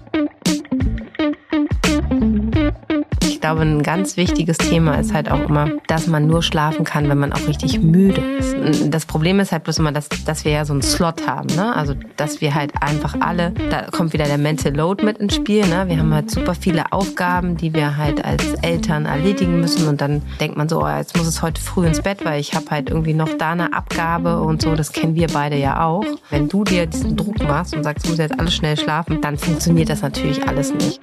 Thank you. Glaube, ein ganz wichtiges Thema ist halt auch immer, dass man nur schlafen kann, wenn man auch richtig müde ist. Das Problem ist halt bloß immer, dass, dass wir ja so einen Slot haben. Ne? Also, dass wir halt einfach alle, da kommt wieder der Mental Load mit ins Spiel. Ne? Wir haben halt super viele Aufgaben, die wir halt als Eltern erledigen müssen. Und dann denkt man so, oh, jetzt muss es heute früh ins Bett, weil ich habe halt irgendwie noch da eine Abgabe und so. Das kennen wir beide ja auch. Wenn du dir diesen Druck machst und sagst, du musst jetzt alles schnell schlafen, dann funktioniert das natürlich alles nicht.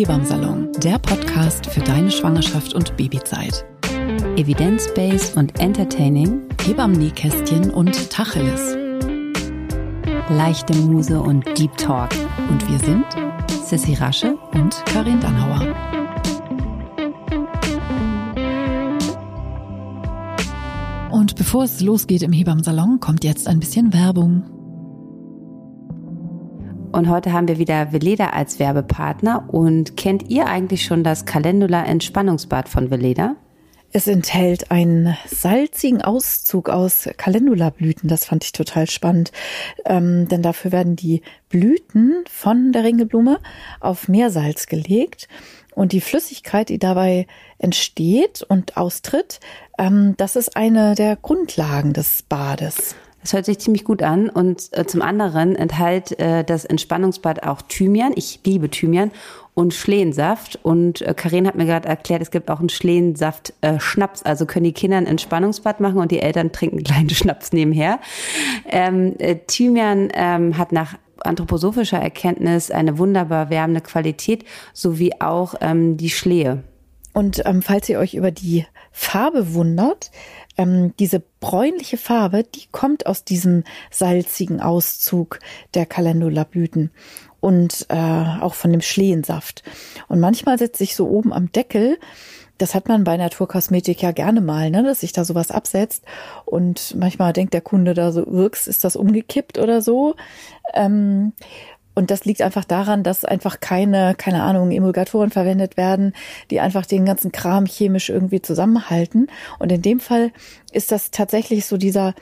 Hebammsalon, der Podcast für deine Schwangerschaft und Babyzeit. Evidence-based und entertaining, Hebammen-Nähkästchen und Tacheles. Leichte Muse und Deep Talk. Und wir sind Sissy Rasche und Karin Dannhauer. Und bevor es losgeht im Hebammsalon, kommt jetzt ein bisschen Werbung. Und heute haben wir wieder Veleda als Werbepartner. Und kennt ihr eigentlich schon das Calendula Entspannungsbad von Veleda? Es enthält einen salzigen Auszug aus Calendula-Blüten. Das fand ich total spannend. Ähm, denn dafür werden die Blüten von der Ringelblume auf Meersalz gelegt. Und die Flüssigkeit, die dabei entsteht und austritt, ähm, das ist eine der Grundlagen des Bades. Das hört sich ziemlich gut an. Und äh, zum anderen enthält äh, das Entspannungsbad auch Thymian. Ich liebe Thymian und Schlehensaft. Und äh, Karin hat mir gerade erklärt, es gibt auch einen Schlehensaft-Schnaps. Äh, also können die Kinder ein Entspannungsbad machen und die Eltern trinken kleinen Schnaps nebenher. Ähm, äh, Thymian ähm, hat nach anthroposophischer Erkenntnis eine wunderbar wärmende Qualität, sowie auch ähm, die Schlehe. Und ähm, falls ihr euch über die Farbe wundert, ähm, diese bräunliche Farbe, die kommt aus diesem salzigen Auszug der Calendula-Blüten und äh, auch von dem Schlehensaft. Und manchmal setzt sich so oben am Deckel das hat man bei Naturkosmetik ja gerne mal, ne, dass sich da sowas absetzt. Und manchmal denkt der Kunde da so, wirks, ist das umgekippt oder so. Ähm, und das liegt einfach daran, dass einfach keine, keine Ahnung, Emulgatoren verwendet werden, die einfach den ganzen Kram chemisch irgendwie zusammenhalten. Und in dem Fall ist das tatsächlich so dieser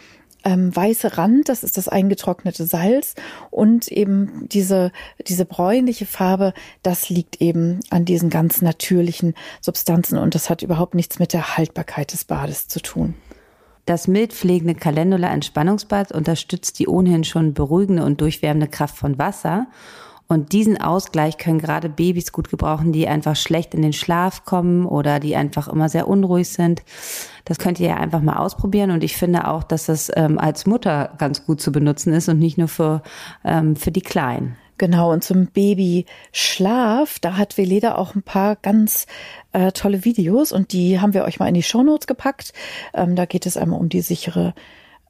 ähm, weiße Rand, das ist das eingetrocknete Salz und eben diese, diese bräunliche Farbe, das liegt eben an diesen ganz natürlichen Substanzen und das hat überhaupt nichts mit der Haltbarkeit des Bades zu tun. Das mildpflegende Calendula Entspannungsbad unterstützt die ohnehin schon beruhigende und durchwärmende Kraft von Wasser. Und diesen Ausgleich können gerade Babys gut gebrauchen, die einfach schlecht in den Schlaf kommen oder die einfach immer sehr unruhig sind. Das könnt ihr ja einfach mal ausprobieren. Und ich finde auch, dass das ähm, als Mutter ganz gut zu benutzen ist und nicht nur für, ähm, für die Kleinen. Genau, und zum Babyschlaf, da hat Veleda auch ein paar ganz äh, tolle Videos und die haben wir euch mal in die Shownotes gepackt. Ähm, da geht es einmal um die sichere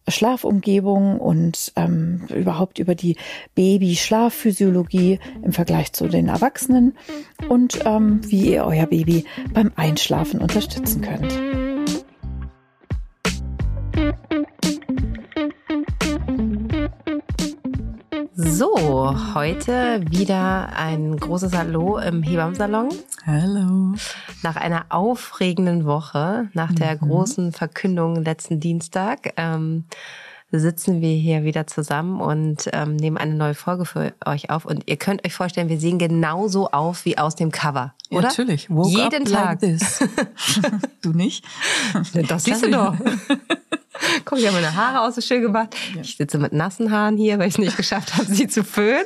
Schlafumgebung und ähm, überhaupt über die Baby-Schlafphysiologie im Vergleich zu den Erwachsenen und ähm, wie ihr euer Baby beim Einschlafen unterstützen könnt. So, heute wieder ein großes Hallo im Hebammsalon. Hallo. Nach einer aufregenden Woche, nach der mhm. großen Verkündung letzten Dienstag, ähm, sitzen wir hier wieder zusammen und ähm, nehmen eine neue Folge für euch auf. Und ihr könnt euch vorstellen, wir sehen genauso auf wie aus dem Cover, oder? Ja, natürlich. Woke Jeden Tag. Like du nicht? Das siehst du doch. Guck, ich habe meine Haare aus so schön gemacht. Ja. Ich sitze mit nassen Haaren hier, weil ich es nicht geschafft habe, sie zu föhnen.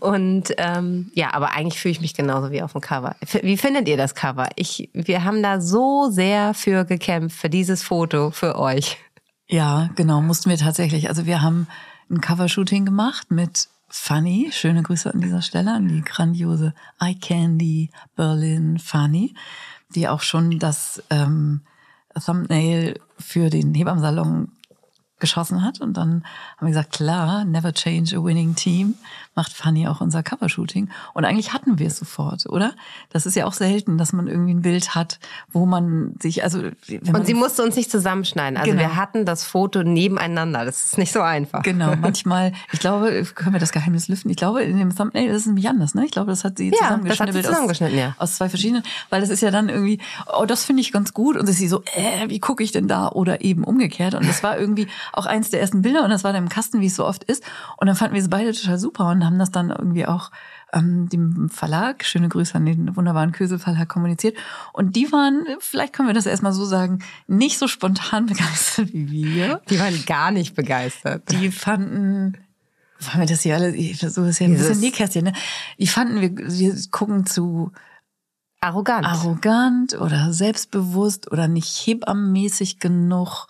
Und ähm, ja, aber eigentlich fühle ich mich genauso wie auf dem Cover. Wie findet ihr das Cover? Ich, wir haben da so sehr für gekämpft, für dieses Foto, für euch. Ja, genau, mussten wir tatsächlich. Also wir haben ein Covershooting gemacht mit Funny. Schöne Grüße an dieser Stelle an die grandiose Eye Candy Berlin Funny, die auch schon das ähm, Thumbnail für den Hebammsalon geschossen hat. Und dann haben wir gesagt, klar, never change a winning team, macht Fanny auch unser Covershooting. Und eigentlich hatten wir es sofort, oder? Das ist ja auch selten, dass man irgendwie ein Bild hat, wo man sich, also. und sie musste uns nicht zusammenschneiden. Also genau. wir hatten das Foto nebeneinander. Das ist nicht so einfach. Genau, manchmal, ich glaube, können wir das Geheimnis lüften? Ich glaube, in dem Thumbnail, ist nämlich anders, ne? Ich glaube, das hat sie ja, zusammengeschnitten. Das hat sie zusammengeschnitten, aus, ja. Aus zwei verschiedenen, weil das ist ja dann irgendwie, oh, das finde ich ganz gut. Und sie so, äh, wie gucke ich denn da? Oder eben umgekehrt. Und das war irgendwie auch eins der ersten Bilder und das war dann im Kasten, wie es so oft ist. Und dann fanden wir es beide total super und haben das dann irgendwie auch ähm, dem Verlag, schöne Grüße an den wunderbaren Kösel Verlag kommuniziert. Und die waren, vielleicht können wir das erstmal so sagen, nicht so spontan begeistert wie wir. Die waren gar nicht begeistert. Die fanden, wollen wir das hier alle, so ist ja ein bisschen Nähkästchen, ne? Die fanden, wir, wir gucken zu arrogant. Arrogant oder selbstbewusst oder nicht hebammenmäßig genug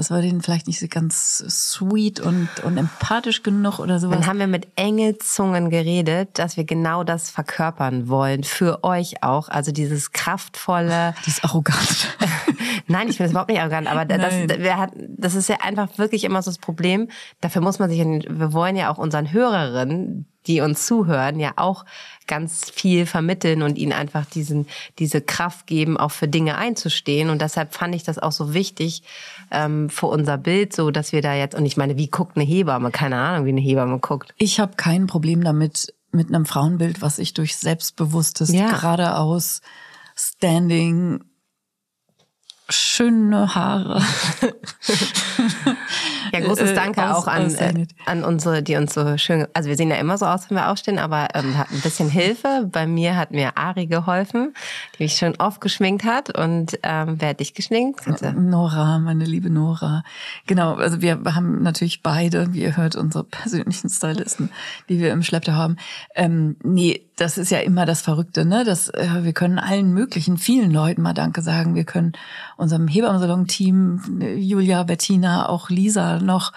das war denen vielleicht nicht so ganz sweet und, und empathisch genug oder sowas. Dann haben wir mit Engelzungen geredet, dass wir genau das verkörpern wollen. Für euch auch. Also dieses kraftvolle. Dieses arrogant. Nein, ich finde es überhaupt nicht arrogant, aber das, wir hat, das ist ja einfach wirklich immer so das Problem. Dafür muss man sich, wir wollen ja auch unseren Hörerinnen, die uns zuhören, ja auch ganz viel vermitteln und ihnen einfach diesen, diese Kraft geben, auch für Dinge einzustehen. Und deshalb fand ich das auch so wichtig ähm, für unser Bild, so dass wir da jetzt, und ich meine, wie guckt eine Hebamme? Keine Ahnung, wie eine Hebamme guckt. Ich habe kein Problem damit, mit einem Frauenbild, was ich durch selbstbewusstes, ja. geradeaus, Standing, schöne Haare. ja, großes äh, Danke aus, auch an, äh, an unsere, die uns so schön, also wir sehen ja immer so aus, wenn wir aufstehen, aber ähm, hat ein bisschen Hilfe. Bei mir hat mir Ari geholfen, die mich schon oft geschminkt hat. Und ähm, wer hat dich geschminkt? Bitte. Nora, meine liebe Nora. Genau, also wir haben natürlich beide, wie ihr hört, unsere persönlichen Stylisten, die wir im Schlepptau haben. Ähm, nee, das ist ja immer das Verrückte, ne? Das, äh, wir können allen möglichen, vielen Leuten mal Danke sagen. Wir können unserem Hebammensalon-Team, äh, Julia, Bettina, auch Lisa noch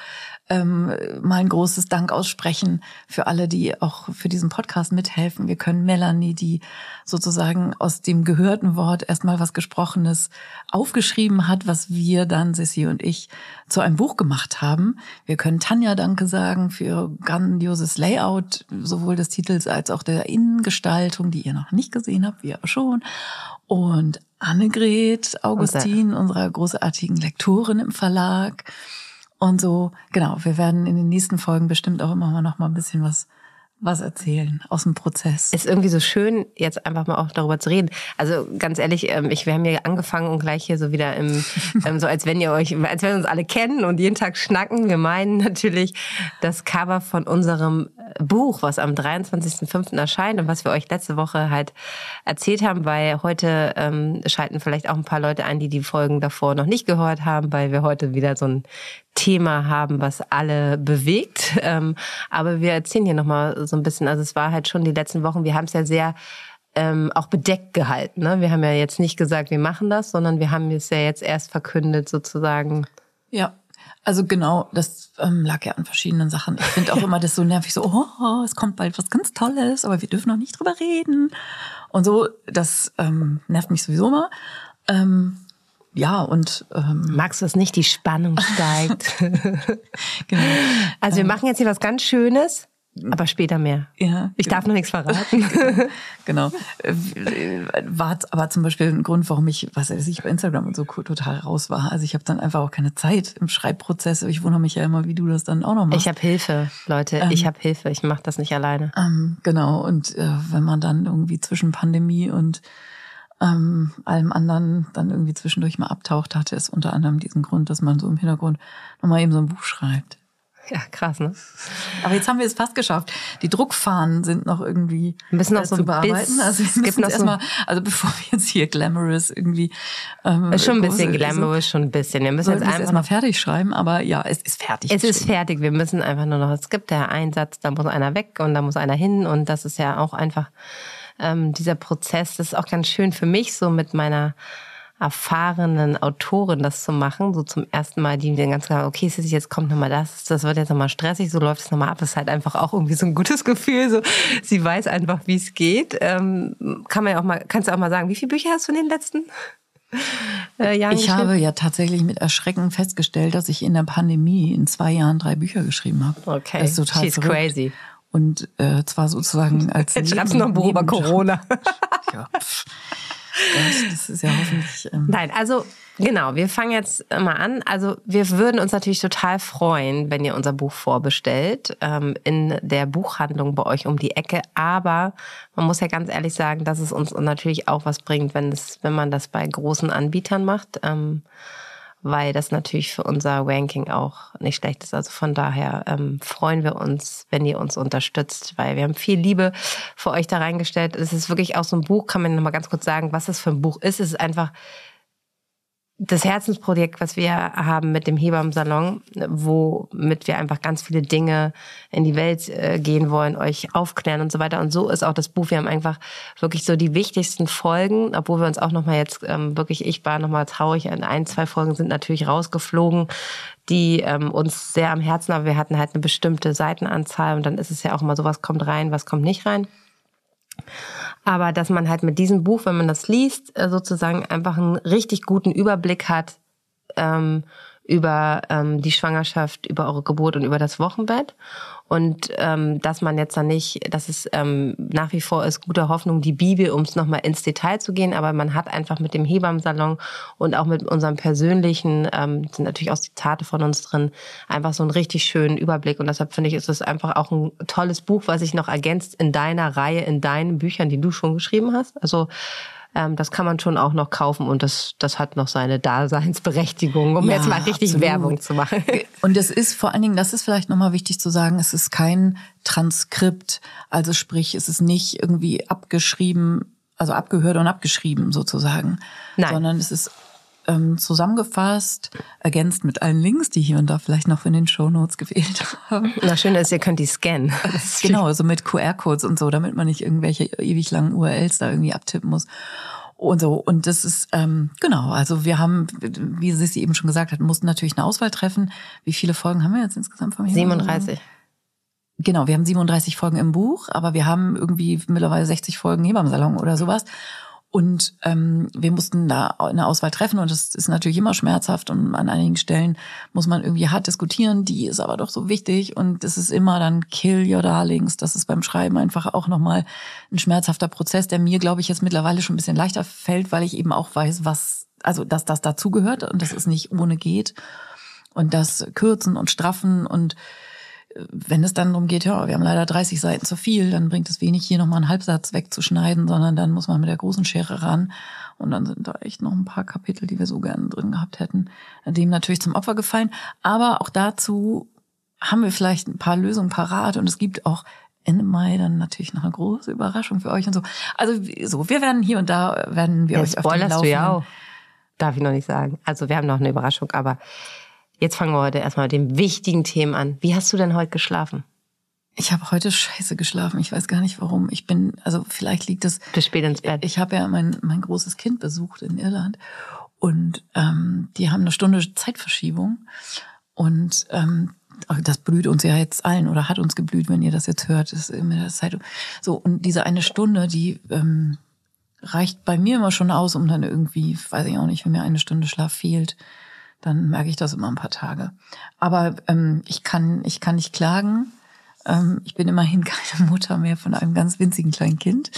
ähm, mal ein großes Dank aussprechen für alle, die auch für diesen Podcast mithelfen. Wir können Melanie, die sozusagen aus dem gehörten Wort erstmal was Gesprochenes aufgeschrieben hat, was wir dann, Sissy und ich, zu einem Buch gemacht haben. Wir können Tanja Danke sagen für ihr grandioses Layout, sowohl des Titels als auch der Innengestaltung, die ihr noch nicht gesehen habt, wir aber schon. Und Annegret Augustin, unserer großartigen Lektorin im Verlag. Und so, genau, wir werden in den nächsten Folgen bestimmt auch immer noch mal ein bisschen was was erzählen aus dem Prozess. Ist irgendwie so schön, jetzt einfach mal auch darüber zu reden. Also ganz ehrlich, ähm, ich, wir haben hier angefangen und gleich hier so wieder im, ähm, so als wenn ihr euch, als wenn wir uns alle kennen und jeden Tag schnacken. Wir meinen natürlich das Cover von unserem Buch, was am 23.05. erscheint und was wir euch letzte Woche halt erzählt haben, weil heute ähm, schalten vielleicht auch ein paar Leute ein, die die Folgen davor noch nicht gehört haben, weil wir heute wieder so ein Thema haben, was alle bewegt. Ähm, aber wir erzählen hier nochmal so ein bisschen, also es war halt schon die letzten Wochen, wir haben es ja sehr ähm, auch bedeckt gehalten. Ne? Wir haben ja jetzt nicht gesagt, wir machen das, sondern wir haben es ja jetzt erst verkündet sozusagen. Ja, also genau, das ähm, lag ja an verschiedenen Sachen. Ich finde auch immer das so nervig, so, oh, es kommt bald was ganz Tolles, aber wir dürfen noch nicht drüber reden. Und so, das ähm, nervt mich sowieso mal. Ähm, ja, und ähm, magst du es nicht, die Spannung steigt. genau. Also wir ähm, machen jetzt hier was ganz Schönes. Aber später mehr. Ja, ich genau. darf noch nichts verraten. genau. Äh, war aber zum Beispiel ein Grund, warum ich, was weiß ich, bei Instagram und so total raus war. Also ich habe dann einfach auch keine Zeit im Schreibprozess. Ich wundere mich ja immer, wie du das dann auch noch machst. Ich habe Hilfe, Leute. Ähm, ich habe Hilfe. Ich mache das nicht alleine. Ähm, genau. Und äh, wenn man dann irgendwie zwischen Pandemie und ähm, allem anderen dann irgendwie zwischendurch mal abtaucht, hatte es unter anderem diesen Grund, dass man so im Hintergrund nochmal eben so ein Buch schreibt. Ja, krass, ne? Aber jetzt haben wir es fast geschafft. Die Druckfahnen sind noch irgendwie wir müssen noch äh, so zu bearbeiten. Also es gibt noch erstmal, also bevor wir jetzt hier glamorous irgendwie ähm, ist schon ein bisschen glamorous, schon ein bisschen. Wir müssen jetzt einfach erstmal fertig schreiben, aber ja, es ist fertig. Es ist fertig. Wir müssen einfach nur noch. Es gibt ja einen Satz, da muss einer weg und da muss einer hin und das ist ja auch einfach ähm, dieser Prozess. Das ist auch ganz schön für mich, so mit meiner erfahrenen Autorin das zu machen, so zum ersten Mal, die dann ganz klar, okay, jetzt kommt nochmal das, das wird jetzt nochmal stressig, so läuft es nochmal ab. Das ist halt einfach auch irgendwie so ein gutes Gefühl. So, sie weiß einfach, wie es geht. Ähm, kann man ja auch mal, kannst du auch mal sagen, wie viele Bücher hast du in den letzten? Äh, ich habe ja tatsächlich mit Erschrecken festgestellt, dass ich in der Pandemie in zwei Jahren drei Bücher geschrieben habe. Okay, das ist total she's verrückt. crazy. Und äh, zwar sozusagen als Jetzt schreibst du noch ein Buch über Corona. ja, das, ist ja hoffentlich. Ähm Nein, also genau, wir fangen jetzt mal an. Also wir würden uns natürlich total freuen, wenn ihr unser Buch vorbestellt ähm, in der Buchhandlung bei euch um die Ecke. Aber man muss ja ganz ehrlich sagen, dass es uns natürlich auch was bringt, wenn es, wenn man das bei großen Anbietern macht. Ähm, weil das natürlich für unser Ranking auch nicht schlecht ist. Also von daher ähm, freuen wir uns, wenn ihr uns unterstützt, weil wir haben viel Liebe für euch da reingestellt. Es ist wirklich auch so ein Buch, kann man noch mal ganz kurz sagen, was das für ein Buch ist. Es ist einfach das Herzensprojekt, was wir haben mit dem Hebammen-Salon, womit wir einfach ganz viele Dinge in die Welt äh, gehen wollen, euch aufklären und so weiter. Und so ist auch das Buch. Wir haben einfach wirklich so die wichtigsten Folgen, obwohl wir uns auch nochmal jetzt ähm, wirklich, ich war nochmal traurig, ein, zwei Folgen sind natürlich rausgeflogen, die ähm, uns sehr am Herzen, aber wir hatten halt eine bestimmte Seitenanzahl und dann ist es ja auch immer so, was kommt rein, was kommt nicht rein. Aber dass man halt mit diesem Buch, wenn man das liest, äh, sozusagen einfach einen richtig guten Überblick hat ähm, über ähm, die Schwangerschaft, über eure Geburt und über das Wochenbett. Und ähm, dass man jetzt dann nicht, dass es ähm, nach wie vor ist gute Hoffnung, die Bibel, um es nochmal ins Detail zu gehen, aber man hat einfach mit dem Hebammensalon und auch mit unserem persönlichen, ähm, sind natürlich auch Zitate von uns drin, einfach so einen richtig schönen Überblick. Und deshalb finde ich, ist es einfach auch ein tolles Buch, was sich noch ergänzt in deiner Reihe, in deinen Büchern, die du schon geschrieben hast. Also ähm, das kann man schon auch noch kaufen und das, das hat noch seine Daseinsberechtigung, um ja, jetzt mal richtig absolut. Werbung zu machen. Und es ist vor allen Dingen, das ist vielleicht nochmal wichtig zu sagen, es ist kein Transkript, also sprich, es ist nicht irgendwie abgeschrieben, also abgehört und abgeschrieben sozusagen, Nein. sondern es ist ähm, zusammengefasst, ergänzt mit allen Links, die hier und da vielleicht noch in den Show Notes gewählt haben. Na schön ist, ihr könnt die scannen. genau, so mit QR-Codes und so, damit man nicht irgendwelche ewig langen URLs da irgendwie abtippen muss und so. Und das ist, ähm, genau, also wir haben, wie Sissi eben schon gesagt hat, mussten natürlich eine Auswahl treffen. Wie viele Folgen haben wir jetzt insgesamt von mir? 37. Genau, wir haben 37 Folgen im Buch, aber wir haben irgendwie mittlerweile 60 Folgen Hebammensalon oder sowas. Und ähm, wir mussten da eine Auswahl treffen und das ist natürlich immer schmerzhaft und an einigen Stellen muss man irgendwie hart diskutieren, die ist aber doch so wichtig und es ist immer dann Kill Your Darlings. Das ist beim Schreiben einfach auch nochmal ein schmerzhafter Prozess, der mir, glaube ich, jetzt mittlerweile schon ein bisschen leichter fällt, weil ich eben auch weiß, was, also dass das dazugehört und dass es nicht ohne geht. Und das Kürzen und Straffen und wenn es dann darum geht, ja, wir haben leider 30 Seiten zu viel, dann bringt es wenig, hier nochmal einen Halbsatz wegzuschneiden, sondern dann muss man mit der großen Schere ran. Und dann sind da echt noch ein paar Kapitel, die wir so gerne drin gehabt hätten, dem natürlich zum Opfer gefallen. Aber auch dazu haben wir vielleicht ein paar Lösungen parat und es gibt auch Ende Mai dann natürlich noch eine große Überraschung für euch und so. Also so, wir werden hier und da werden wir ja, euch auf den Laufenden. Du ja auch. Darf ich noch nicht sagen. Also wir haben noch eine Überraschung, aber Jetzt fangen wir heute erstmal mit den wichtigen Themen an. Wie hast du denn heute geschlafen? Ich habe heute scheiße geschlafen. Ich weiß gar nicht warum. Ich bin, also vielleicht liegt es. Bis spät ins Bett. Ich habe ja mein, mein großes Kind besucht in Irland und ähm, die haben eine Stunde Zeitverschiebung. Und ähm, das blüht uns ja jetzt allen oder hat uns geblüht, wenn ihr das jetzt hört. Das ist immer der Zeitung. So, und diese eine Stunde, die ähm, reicht bei mir immer schon aus, um dann irgendwie, weiß ich auch nicht, wenn mir eine Stunde Schlaf fehlt, dann merke ich das immer ein paar Tage. Aber ähm, ich kann, ich kann nicht klagen. Ähm, ich bin immerhin keine Mutter mehr von einem ganz winzigen kleinen Kind,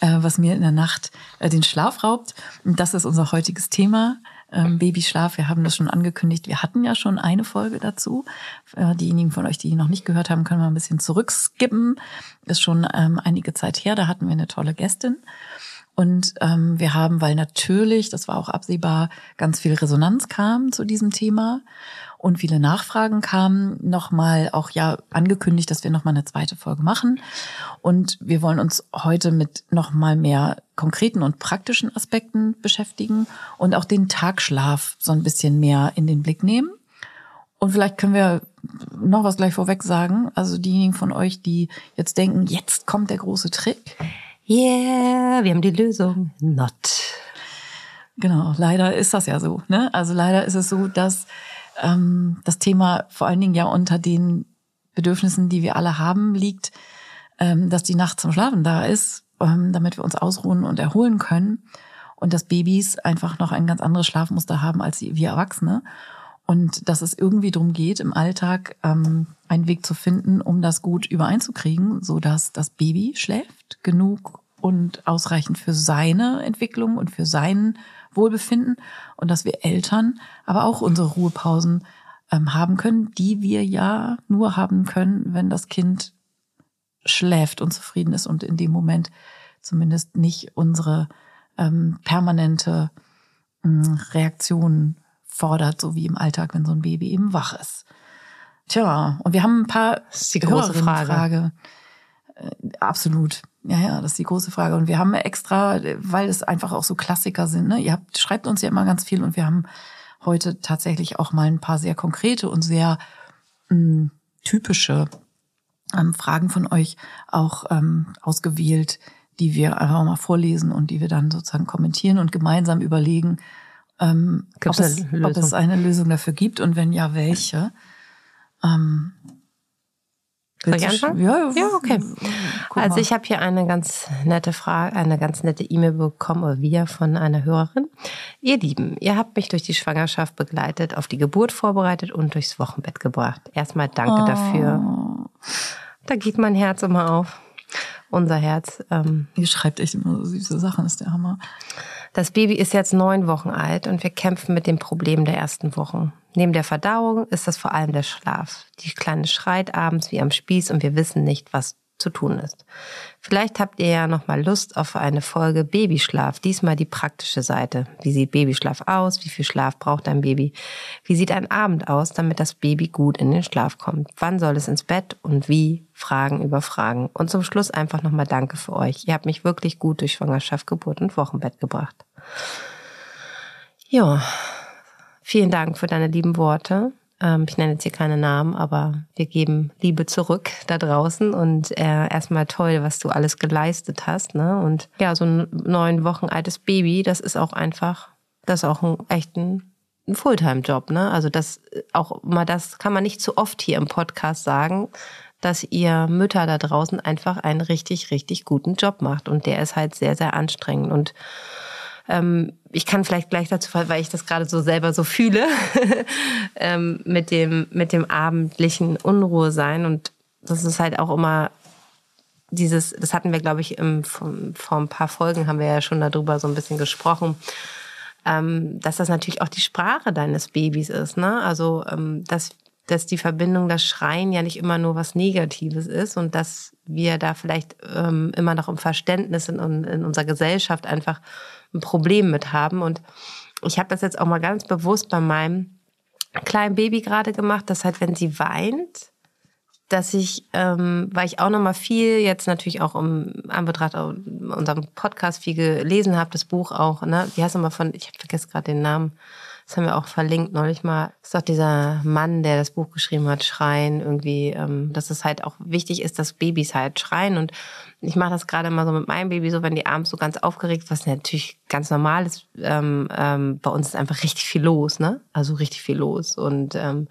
äh, was mir in der Nacht äh, den Schlaf raubt. Und das ist unser heutiges Thema. Ähm, Babyschlaf, wir haben das schon angekündigt. Wir hatten ja schon eine Folge dazu. Äh, diejenigen von euch, die noch nicht gehört haben, können mal ein bisschen zurückskippen. Ist schon ähm, einige Zeit her. Da hatten wir eine tolle Gästin. Und ähm, wir haben, weil natürlich, das war auch absehbar, ganz viel Resonanz kam zu diesem Thema und viele Nachfragen kamen, nochmal auch ja angekündigt, dass wir nochmal eine zweite Folge machen. Und wir wollen uns heute mit nochmal mehr konkreten und praktischen Aspekten beschäftigen und auch den Tagschlaf so ein bisschen mehr in den Blick nehmen. Und vielleicht können wir noch was gleich vorweg sagen. Also diejenigen von euch, die jetzt denken, jetzt kommt der große Trick yeah, wir haben die Lösung. Not. Genau, leider ist das ja so. Ne? Also leider ist es so, dass ähm, das Thema vor allen Dingen ja unter den Bedürfnissen, die wir alle haben, liegt, ähm, dass die Nacht zum Schlafen da ist, ähm, damit wir uns ausruhen und erholen können. und dass Babys einfach noch ein ganz anderes Schlafmuster haben als wir Erwachsene. Und dass es irgendwie darum geht, im Alltag ähm, einen Weg zu finden, um das gut übereinzukriegen, so dass das Baby schläft genug und ausreichend für seine Entwicklung und für sein Wohlbefinden und dass wir Eltern aber auch unsere Ruhepausen ähm, haben können, die wir ja nur haben können, wenn das Kind schläft und zufrieden ist und in dem Moment zumindest nicht unsere ähm, permanente ähm, Reaktion fordert, so wie im Alltag, wenn so ein Baby eben wach ist. Tja, und wir haben ein paar das ist die große Frage. Frage. Äh, absolut. Ja, ja, das ist die große Frage. Und wir haben extra, weil es einfach auch so Klassiker sind, ne? Ihr habt, schreibt uns ja immer ganz viel und wir haben heute tatsächlich auch mal ein paar sehr konkrete und sehr mh, hm, typische ähm, Fragen von euch auch ähm, ausgewählt, die wir einfach mal vorlesen und die wir dann sozusagen kommentieren und gemeinsam überlegen, ähm, ob, es, ob, es, eine Lösung dafür gibt und wenn ja, welche. Ähm, soll ich anfangen? Ja, ja okay. also ich habe hier eine ganz nette Frage, eine ganz nette E-Mail bekommen oder wir von einer Hörerin. Ihr Lieben, ihr habt mich durch die Schwangerschaft begleitet, auf die Geburt vorbereitet und durchs Wochenbett gebracht. Erstmal danke oh. dafür. Da geht mein Herz immer auf. Unser Herz. Ähm, Ihr schreibt echt immer so süße Sachen, ist der Hammer. Das Baby ist jetzt neun Wochen alt und wir kämpfen mit dem Problem der ersten Wochen. Neben der Verdauung ist das vor allem der Schlaf. Die Kleine schreit abends wie am Spieß und wir wissen nicht, was zu tun ist. Vielleicht habt ihr ja noch mal Lust auf eine Folge Babyschlaf. Diesmal die praktische Seite. Wie sieht Babyschlaf aus? Wie viel Schlaf braucht ein Baby? Wie sieht ein Abend aus, damit das Baby gut in den Schlaf kommt? Wann soll es ins Bett und wie? Fragen über Fragen. Und zum Schluss einfach noch mal Danke für euch. Ihr habt mich wirklich gut durch Schwangerschaft, Geburt und Wochenbett gebracht. Ja, vielen Dank für deine lieben Worte. Ähm, ich nenne jetzt hier keine Namen, aber wir geben Liebe zurück da draußen und äh, erstmal toll, was du alles geleistet hast. Ne? Und ja, so ein neun Wochen altes Baby, das ist auch einfach, das ist auch ein echt ein, ein Fulltime-Job. Ne? Also das auch mal, das kann man nicht zu oft hier im Podcast sagen, dass ihr Mütter da draußen einfach einen richtig, richtig guten Job macht. Und der ist halt sehr, sehr anstrengend. Und ähm, ich kann vielleicht gleich dazu, weil ich das gerade so selber so fühle, ähm, mit dem, mit dem abendlichen Unruhe sein. Und das ist halt auch immer dieses, das hatten wir, glaube ich, im, vor, vor ein paar Folgen haben wir ja schon darüber so ein bisschen gesprochen, ähm, dass das natürlich auch die Sprache deines Babys ist. Ne? Also, ähm, dass, dass die Verbindung, das Schreien ja nicht immer nur was Negatives ist und dass wir da vielleicht ähm, immer noch im Verständnis in, in unserer Gesellschaft einfach ein Problem mit haben. Und ich habe das jetzt auch mal ganz bewusst bei meinem kleinen Baby gerade gemacht, dass halt, wenn sie weint, dass ich, ähm, weil ich auch noch mal viel jetzt natürlich auch im Anbetracht unserem Podcast viel gelesen habe, das Buch auch, ne, wie heißt nochmal von, ich habe vergessen gerade den Namen, das haben wir auch verlinkt neulich mal. Ist doch dieser Mann, der das Buch geschrieben hat, Schreien, irgendwie, ähm, dass es halt auch wichtig ist, dass Babys halt schreien. Und ich mache das gerade mal so mit meinem Baby, so wenn die abends so ganz aufgeregt, was natürlich ganz normal ist. Ähm, ähm, bei uns ist einfach richtig viel los, ne? Also richtig viel los. Und ähm,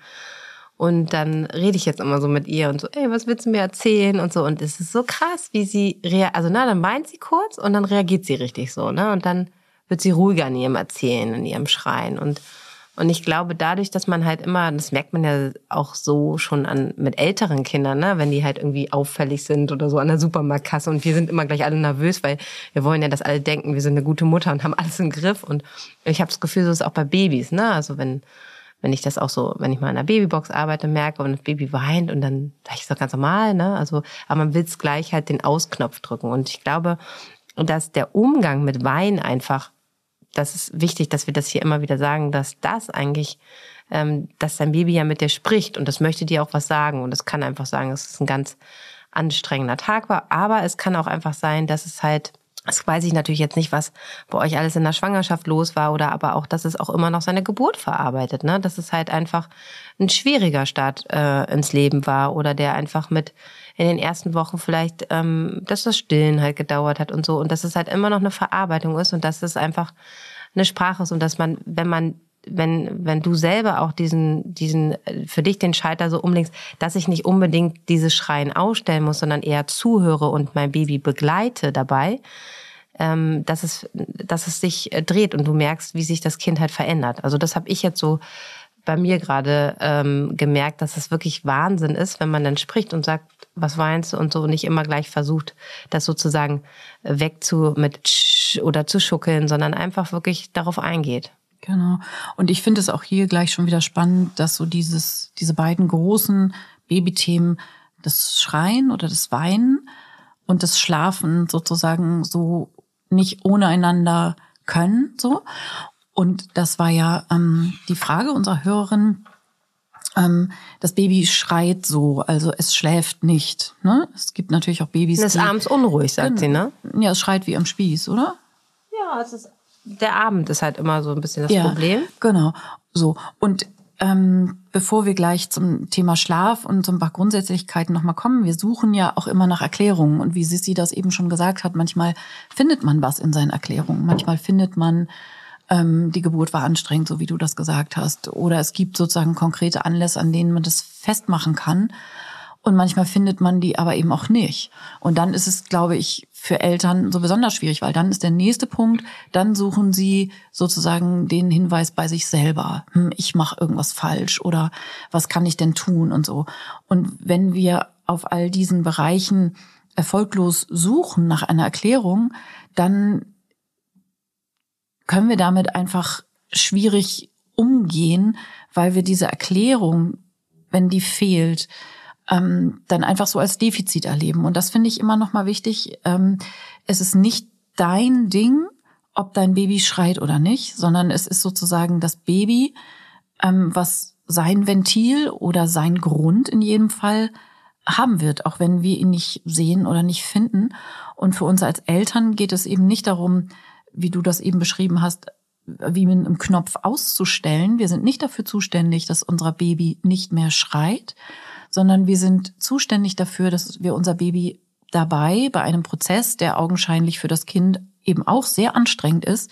und dann rede ich jetzt immer so mit ihr und so, ey, was willst du mir erzählen und so. Und es ist so krass, wie sie reagiert. Also, na, dann weint sie kurz und dann reagiert sie richtig so, ne? Und dann wird sie ruhiger in ihrem Erzählen, in ihrem Schreien. Und, und ich glaube, dadurch, dass man halt immer, das merkt man ja auch so schon an mit älteren Kindern, ne, wenn die halt irgendwie auffällig sind oder so an der Supermarktkasse und wir sind immer gleich alle nervös, weil wir wollen ja, dass alle denken, wir sind eine gute Mutter und haben alles im Griff. Und ich habe das Gefühl, so ist es auch bei Babys, ne? Also wenn wenn ich das auch so, wenn ich mal in einer Babybox arbeite, merke und das Baby weint und dann sage ich so ganz normal, ne? Also, aber man will gleich halt den Ausknopf drücken. Und ich glaube, dass der Umgang mit Wein einfach das ist wichtig, dass wir das hier immer wieder sagen, dass das eigentlich, ähm, dass dein Baby ja mit dir spricht und das möchte dir auch was sagen und es kann einfach sagen, dass es ein ganz anstrengender Tag war, aber es kann auch einfach sein, dass es halt das weiß ich natürlich jetzt nicht, was bei euch alles in der Schwangerschaft los war oder aber auch, dass es auch immer noch seine Geburt verarbeitet, ne? Dass es halt einfach ein schwieriger Start äh, ins Leben war oder der einfach mit in den ersten Wochen vielleicht, ähm, dass das Stillen halt gedauert hat und so und dass es halt immer noch eine Verarbeitung ist und dass es einfach eine Sprache ist und dass man, wenn man wenn, wenn du selber auch diesen, diesen, für dich den Schalter so umlegst, dass ich nicht unbedingt dieses Schreien ausstellen muss, sondern eher zuhöre und mein Baby begleite dabei, ähm, dass es, dass es sich äh, dreht und du merkst, wie sich das Kind halt verändert. Also das habe ich jetzt so bei mir gerade ähm, gemerkt, dass es wirklich Wahnsinn ist, wenn man dann spricht und sagt, was weinst du und so und nicht immer gleich versucht, das sozusagen wegzu mit oder zu schuckeln, sondern einfach wirklich darauf eingeht. Genau. Und ich finde es auch hier gleich schon wieder spannend, dass so dieses, diese beiden großen Babythemen, das Schreien oder das Weinen und das Schlafen sozusagen so nicht ohne einander können, so. Und das war ja ähm, die Frage unserer Hörerin. Ähm, das Baby schreit so, also es schläft nicht. Ne? Es gibt natürlich auch Babys. Es ist abends unruhig, sagt sie, ne? Ja, es schreit wie am Spieß, oder? Ja, es ist. Der Abend ist halt immer so ein bisschen das ja, Problem. Genau. So. Und ähm, bevor wir gleich zum Thema Schlaf und zum paar Grundsätzlichkeiten nochmal kommen, wir suchen ja auch immer nach Erklärungen. Und wie Sissi das eben schon gesagt hat, manchmal findet man was in seinen Erklärungen. Manchmal findet man ähm, die Geburt war anstrengend, so wie du das gesagt hast. Oder es gibt sozusagen konkrete Anlässe, an denen man das festmachen kann. Und manchmal findet man die aber eben auch nicht. Und dann ist es, glaube ich, für Eltern so besonders schwierig, weil dann ist der nächste Punkt, dann suchen sie sozusagen den Hinweis bei sich selber. Hm, ich mache irgendwas falsch oder was kann ich denn tun und so. Und wenn wir auf all diesen Bereichen erfolglos suchen nach einer Erklärung, dann können wir damit einfach schwierig umgehen, weil wir diese Erklärung, wenn die fehlt, ähm, dann einfach so als Defizit erleben. Und das finde ich immer noch mal wichtig. Ähm, es ist nicht dein Ding, ob dein Baby schreit oder nicht, sondern es ist sozusagen das Baby, ähm, was sein Ventil oder sein Grund in jedem Fall haben wird, auch wenn wir ihn nicht sehen oder nicht finden. Und für uns als Eltern geht es eben nicht darum, wie du das eben beschrieben hast, wie mit einem Knopf auszustellen. Wir sind nicht dafür zuständig, dass unser Baby nicht mehr schreit, sondern wir sind zuständig dafür, dass wir unser Baby dabei bei einem Prozess, der augenscheinlich für das Kind eben auch sehr anstrengend ist,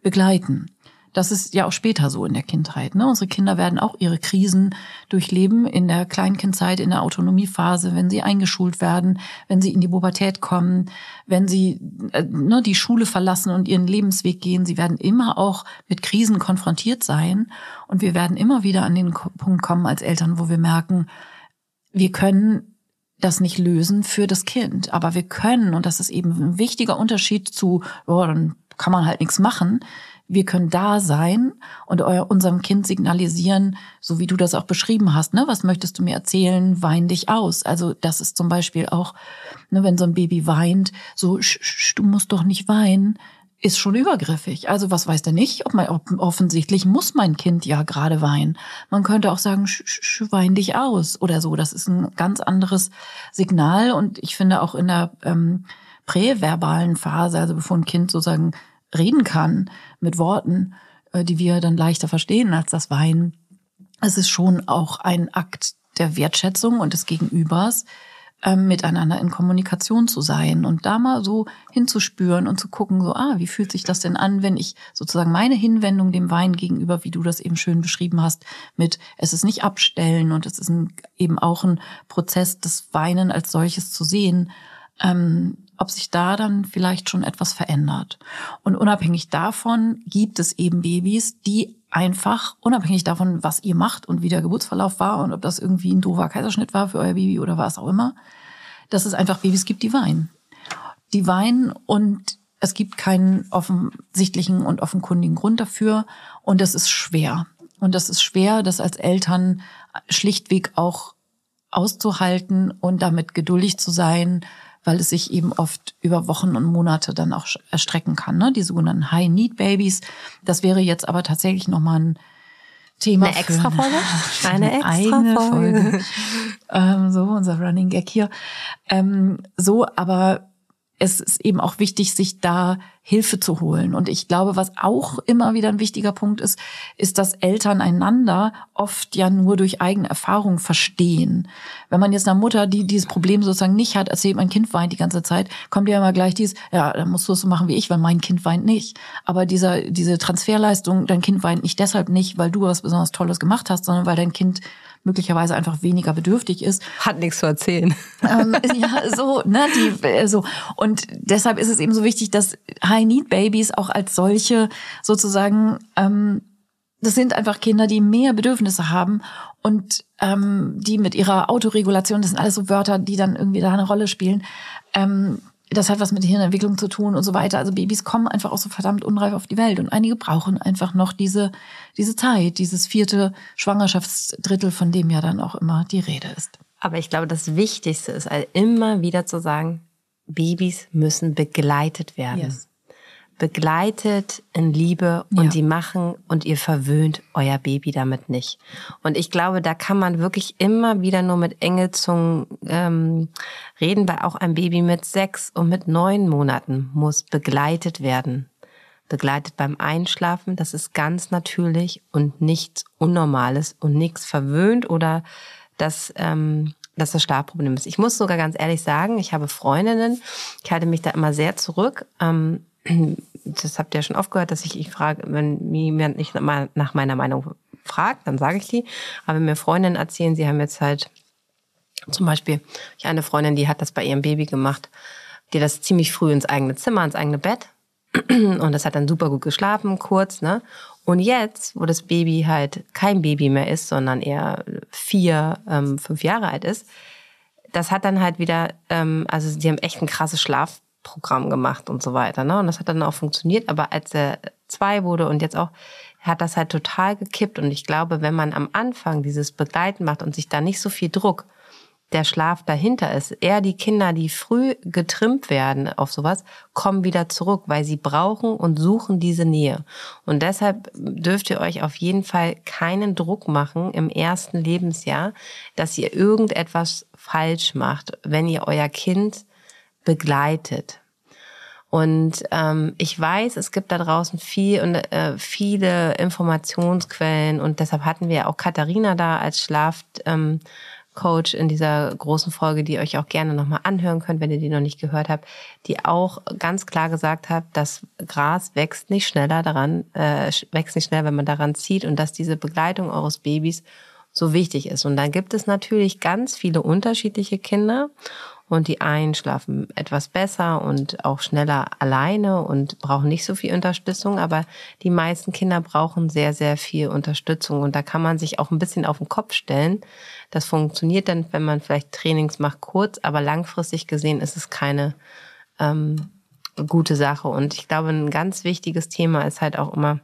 begleiten. Das ist ja auch später so in der Kindheit. Ne? Unsere Kinder werden auch ihre Krisen durchleben in der Kleinkindzeit, in der Autonomiephase, wenn sie eingeschult werden, wenn sie in die Pubertät kommen, wenn sie äh, ne, die Schule verlassen und ihren Lebensweg gehen. Sie werden immer auch mit Krisen konfrontiert sein. Und wir werden immer wieder an den Punkt kommen als Eltern, wo wir merken, wir können das nicht lösen für das Kind. Aber wir können, und das ist eben ein wichtiger Unterschied zu, oh, dann kann man halt nichts machen wir können da sein und unserem Kind signalisieren, so wie du das auch beschrieben hast, ne, was möchtest du mir erzählen, wein dich aus. Also das ist zum Beispiel auch, ne, wenn so ein Baby weint, so, sch, sch, du musst doch nicht weinen, ist schon übergriffig. Also was weiß der nicht? Ob man, offensichtlich muss mein Kind ja gerade weinen. Man könnte auch sagen, sch, sch, wein dich aus oder so. Das ist ein ganz anderes Signal und ich finde auch in der ähm, präverbalen Phase, also bevor ein Kind sozusagen reden kann mit Worten, äh, die wir dann leichter verstehen als das Weinen. Es ist schon auch ein Akt der Wertschätzung und des Gegenübers, ähm, miteinander in Kommunikation zu sein und da mal so hinzuspüren und zu gucken, so, ah, wie fühlt sich das denn an, wenn ich sozusagen meine Hinwendung dem Wein gegenüber, wie du das eben schön beschrieben hast, mit, es ist nicht abstellen und es ist ein, eben auch ein Prozess, das Weinen als solches zu sehen, ähm, ob sich da dann vielleicht schon etwas verändert. Und unabhängig davon gibt es eben Babys, die einfach, unabhängig davon, was ihr macht und wie der Geburtsverlauf war und ob das irgendwie ein doofer Kaiserschnitt war für euer Baby oder was auch immer, dass es einfach Babys gibt, die weinen. Die weinen und es gibt keinen offensichtlichen und offenkundigen Grund dafür und das ist schwer. Und das ist schwer, das als Eltern schlichtweg auch auszuhalten und damit geduldig zu sein, weil es sich eben oft über Wochen und Monate dann auch erstrecken kann, ne? die sogenannten High-Need-Babies. Das wäre jetzt aber tatsächlich nochmal ein Thema. Eine extra Folge? Eine, eine extra eigene Folge. Folge. ähm, so, unser Running Gag hier. Ähm, so, aber es ist eben auch wichtig, sich da Hilfe zu holen. Und ich glaube, was auch immer wieder ein wichtiger Punkt ist, ist, dass Eltern einander oft ja nur durch eigene Erfahrung verstehen. Wenn man jetzt einer Mutter, die dieses Problem sozusagen nicht hat, erzählt, mein Kind weint die ganze Zeit, kommt ja immer gleich dies, ja, dann musst du es so machen wie ich, weil mein Kind weint nicht. Aber dieser, diese Transferleistung, dein Kind weint nicht deshalb nicht, weil du was besonders Tolles gemacht hast, sondern weil dein Kind möglicherweise einfach weniger bedürftig ist. Hat nichts zu erzählen. Ähm, ja, so, ne, die, äh, so. Und deshalb ist es eben so wichtig, dass High-Need-Babys auch als solche sozusagen, ähm, das sind einfach Kinder, die mehr Bedürfnisse haben und ähm, die mit ihrer Autoregulation, das sind alles so Wörter, die dann irgendwie da eine Rolle spielen, ähm, das hat was mit Hirnentwicklung zu tun und so weiter. Also Babys kommen einfach auch so verdammt unreif auf die Welt und einige brauchen einfach noch diese, diese Zeit, dieses vierte Schwangerschaftsdrittel, von dem ja dann auch immer die Rede ist. Aber ich glaube, das Wichtigste ist halt immer wieder zu sagen, Babys müssen begleitet werden. Yes begleitet in Liebe und ja. die machen und ihr verwöhnt euer Baby damit nicht. Und ich glaube, da kann man wirklich immer wieder nur mit Engelzungen ähm, reden, weil auch ein Baby mit sechs und mit neun Monaten muss begleitet werden. Begleitet beim Einschlafen, das ist ganz natürlich und nichts Unnormales und nichts verwöhnt oder das ähm, dass das Schlafproblem ist. Ich muss sogar ganz ehrlich sagen, ich habe Freundinnen, ich halte mich da immer sehr zurück. Ähm, das habt ihr ja schon oft gehört, dass ich, ich frage, wenn jemand nicht nach meiner Meinung fragt, dann sage ich die. Aber wenn mir Freundinnen erzählen, sie haben jetzt halt zum Beispiel, ich eine Freundin, die hat das bei ihrem Baby gemacht, die das ziemlich früh ins eigene Zimmer, ins eigene Bett. Und das hat dann super gut geschlafen, kurz, ne? Und jetzt, wo das Baby halt kein Baby mehr ist, sondern eher vier, ähm, fünf Jahre alt ist, das hat dann halt wieder, ähm, also die haben echt ein krasses Schlaf Programm gemacht und so weiter. Ne? Und das hat dann auch funktioniert. Aber als er zwei wurde und jetzt auch, hat das halt total gekippt. Und ich glaube, wenn man am Anfang dieses Begleiten macht und sich da nicht so viel Druck der Schlaf dahinter ist. Eher die Kinder, die früh getrimmt werden auf sowas, kommen wieder zurück, weil sie brauchen und suchen diese Nähe. Und deshalb dürft ihr euch auf jeden Fall keinen Druck machen im ersten Lebensjahr, dass ihr irgendetwas falsch macht, wenn ihr euer Kind begleitet. Und ähm, ich weiß, es gibt da draußen viel und äh, viele Informationsquellen und deshalb hatten wir auch Katharina da als Schlafcoach ähm, in dieser großen Folge, die ihr euch auch gerne nochmal anhören könnt, wenn ihr die noch nicht gehört habt, die auch ganz klar gesagt hat, dass Gras wächst nicht schneller daran, äh, wächst nicht schneller, wenn man daran zieht und dass diese Begleitung eures Babys so wichtig ist. Und dann gibt es natürlich ganz viele unterschiedliche Kinder und die einen schlafen etwas besser und auch schneller alleine und brauchen nicht so viel Unterstützung, aber die meisten Kinder brauchen sehr, sehr viel Unterstützung und da kann man sich auch ein bisschen auf den Kopf stellen. Das funktioniert dann, wenn man vielleicht Trainings macht, kurz, aber langfristig gesehen ist es keine ähm, gute Sache. Und ich glaube, ein ganz wichtiges Thema ist halt auch immer,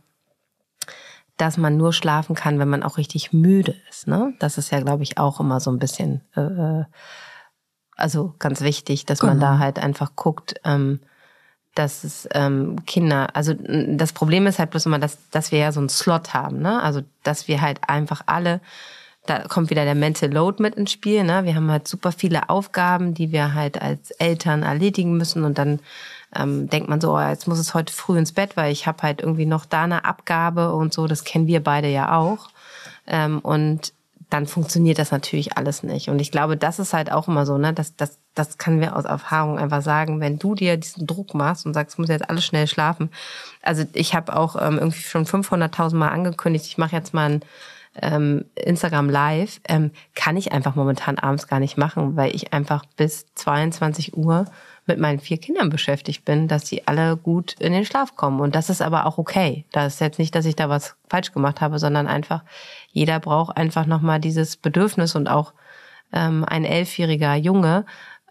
dass man nur schlafen kann, wenn man auch richtig müde ist. Ne? Das ist ja, glaube ich, auch immer so ein bisschen äh, äh also ganz wichtig, dass genau. man da halt einfach guckt, ähm, dass es ähm, Kinder, also das Problem ist halt bloß immer, dass, dass wir ja so einen Slot haben, ne? Also dass wir halt einfach alle, da kommt wieder der Mental Load mit ins Spiel, ne? Wir haben halt super viele Aufgaben, die wir halt als Eltern erledigen müssen und dann ähm, denkt man so, oh, jetzt muss es heute früh ins Bett, weil ich habe halt irgendwie noch da eine Abgabe und so, das kennen wir beide ja auch. Ähm, und dann funktioniert das natürlich alles nicht. Und ich glaube, das ist halt auch immer so, ne, das, das, das können wir aus Erfahrung einfach sagen, wenn du dir diesen Druck machst und sagst, muss jetzt alles schnell schlafen. Also ich habe auch ähm, irgendwie schon 500.000 Mal angekündigt, ich mache jetzt mal ein ähm, Instagram Live, ähm, kann ich einfach momentan abends gar nicht machen, weil ich einfach bis 22 Uhr mit meinen vier Kindern beschäftigt bin, dass sie alle gut in den Schlaf kommen. Und das ist aber auch okay. Das ist jetzt nicht, dass ich da was falsch gemacht habe, sondern einfach, jeder braucht einfach nochmal dieses Bedürfnis und auch ähm, ein elfjähriger Junge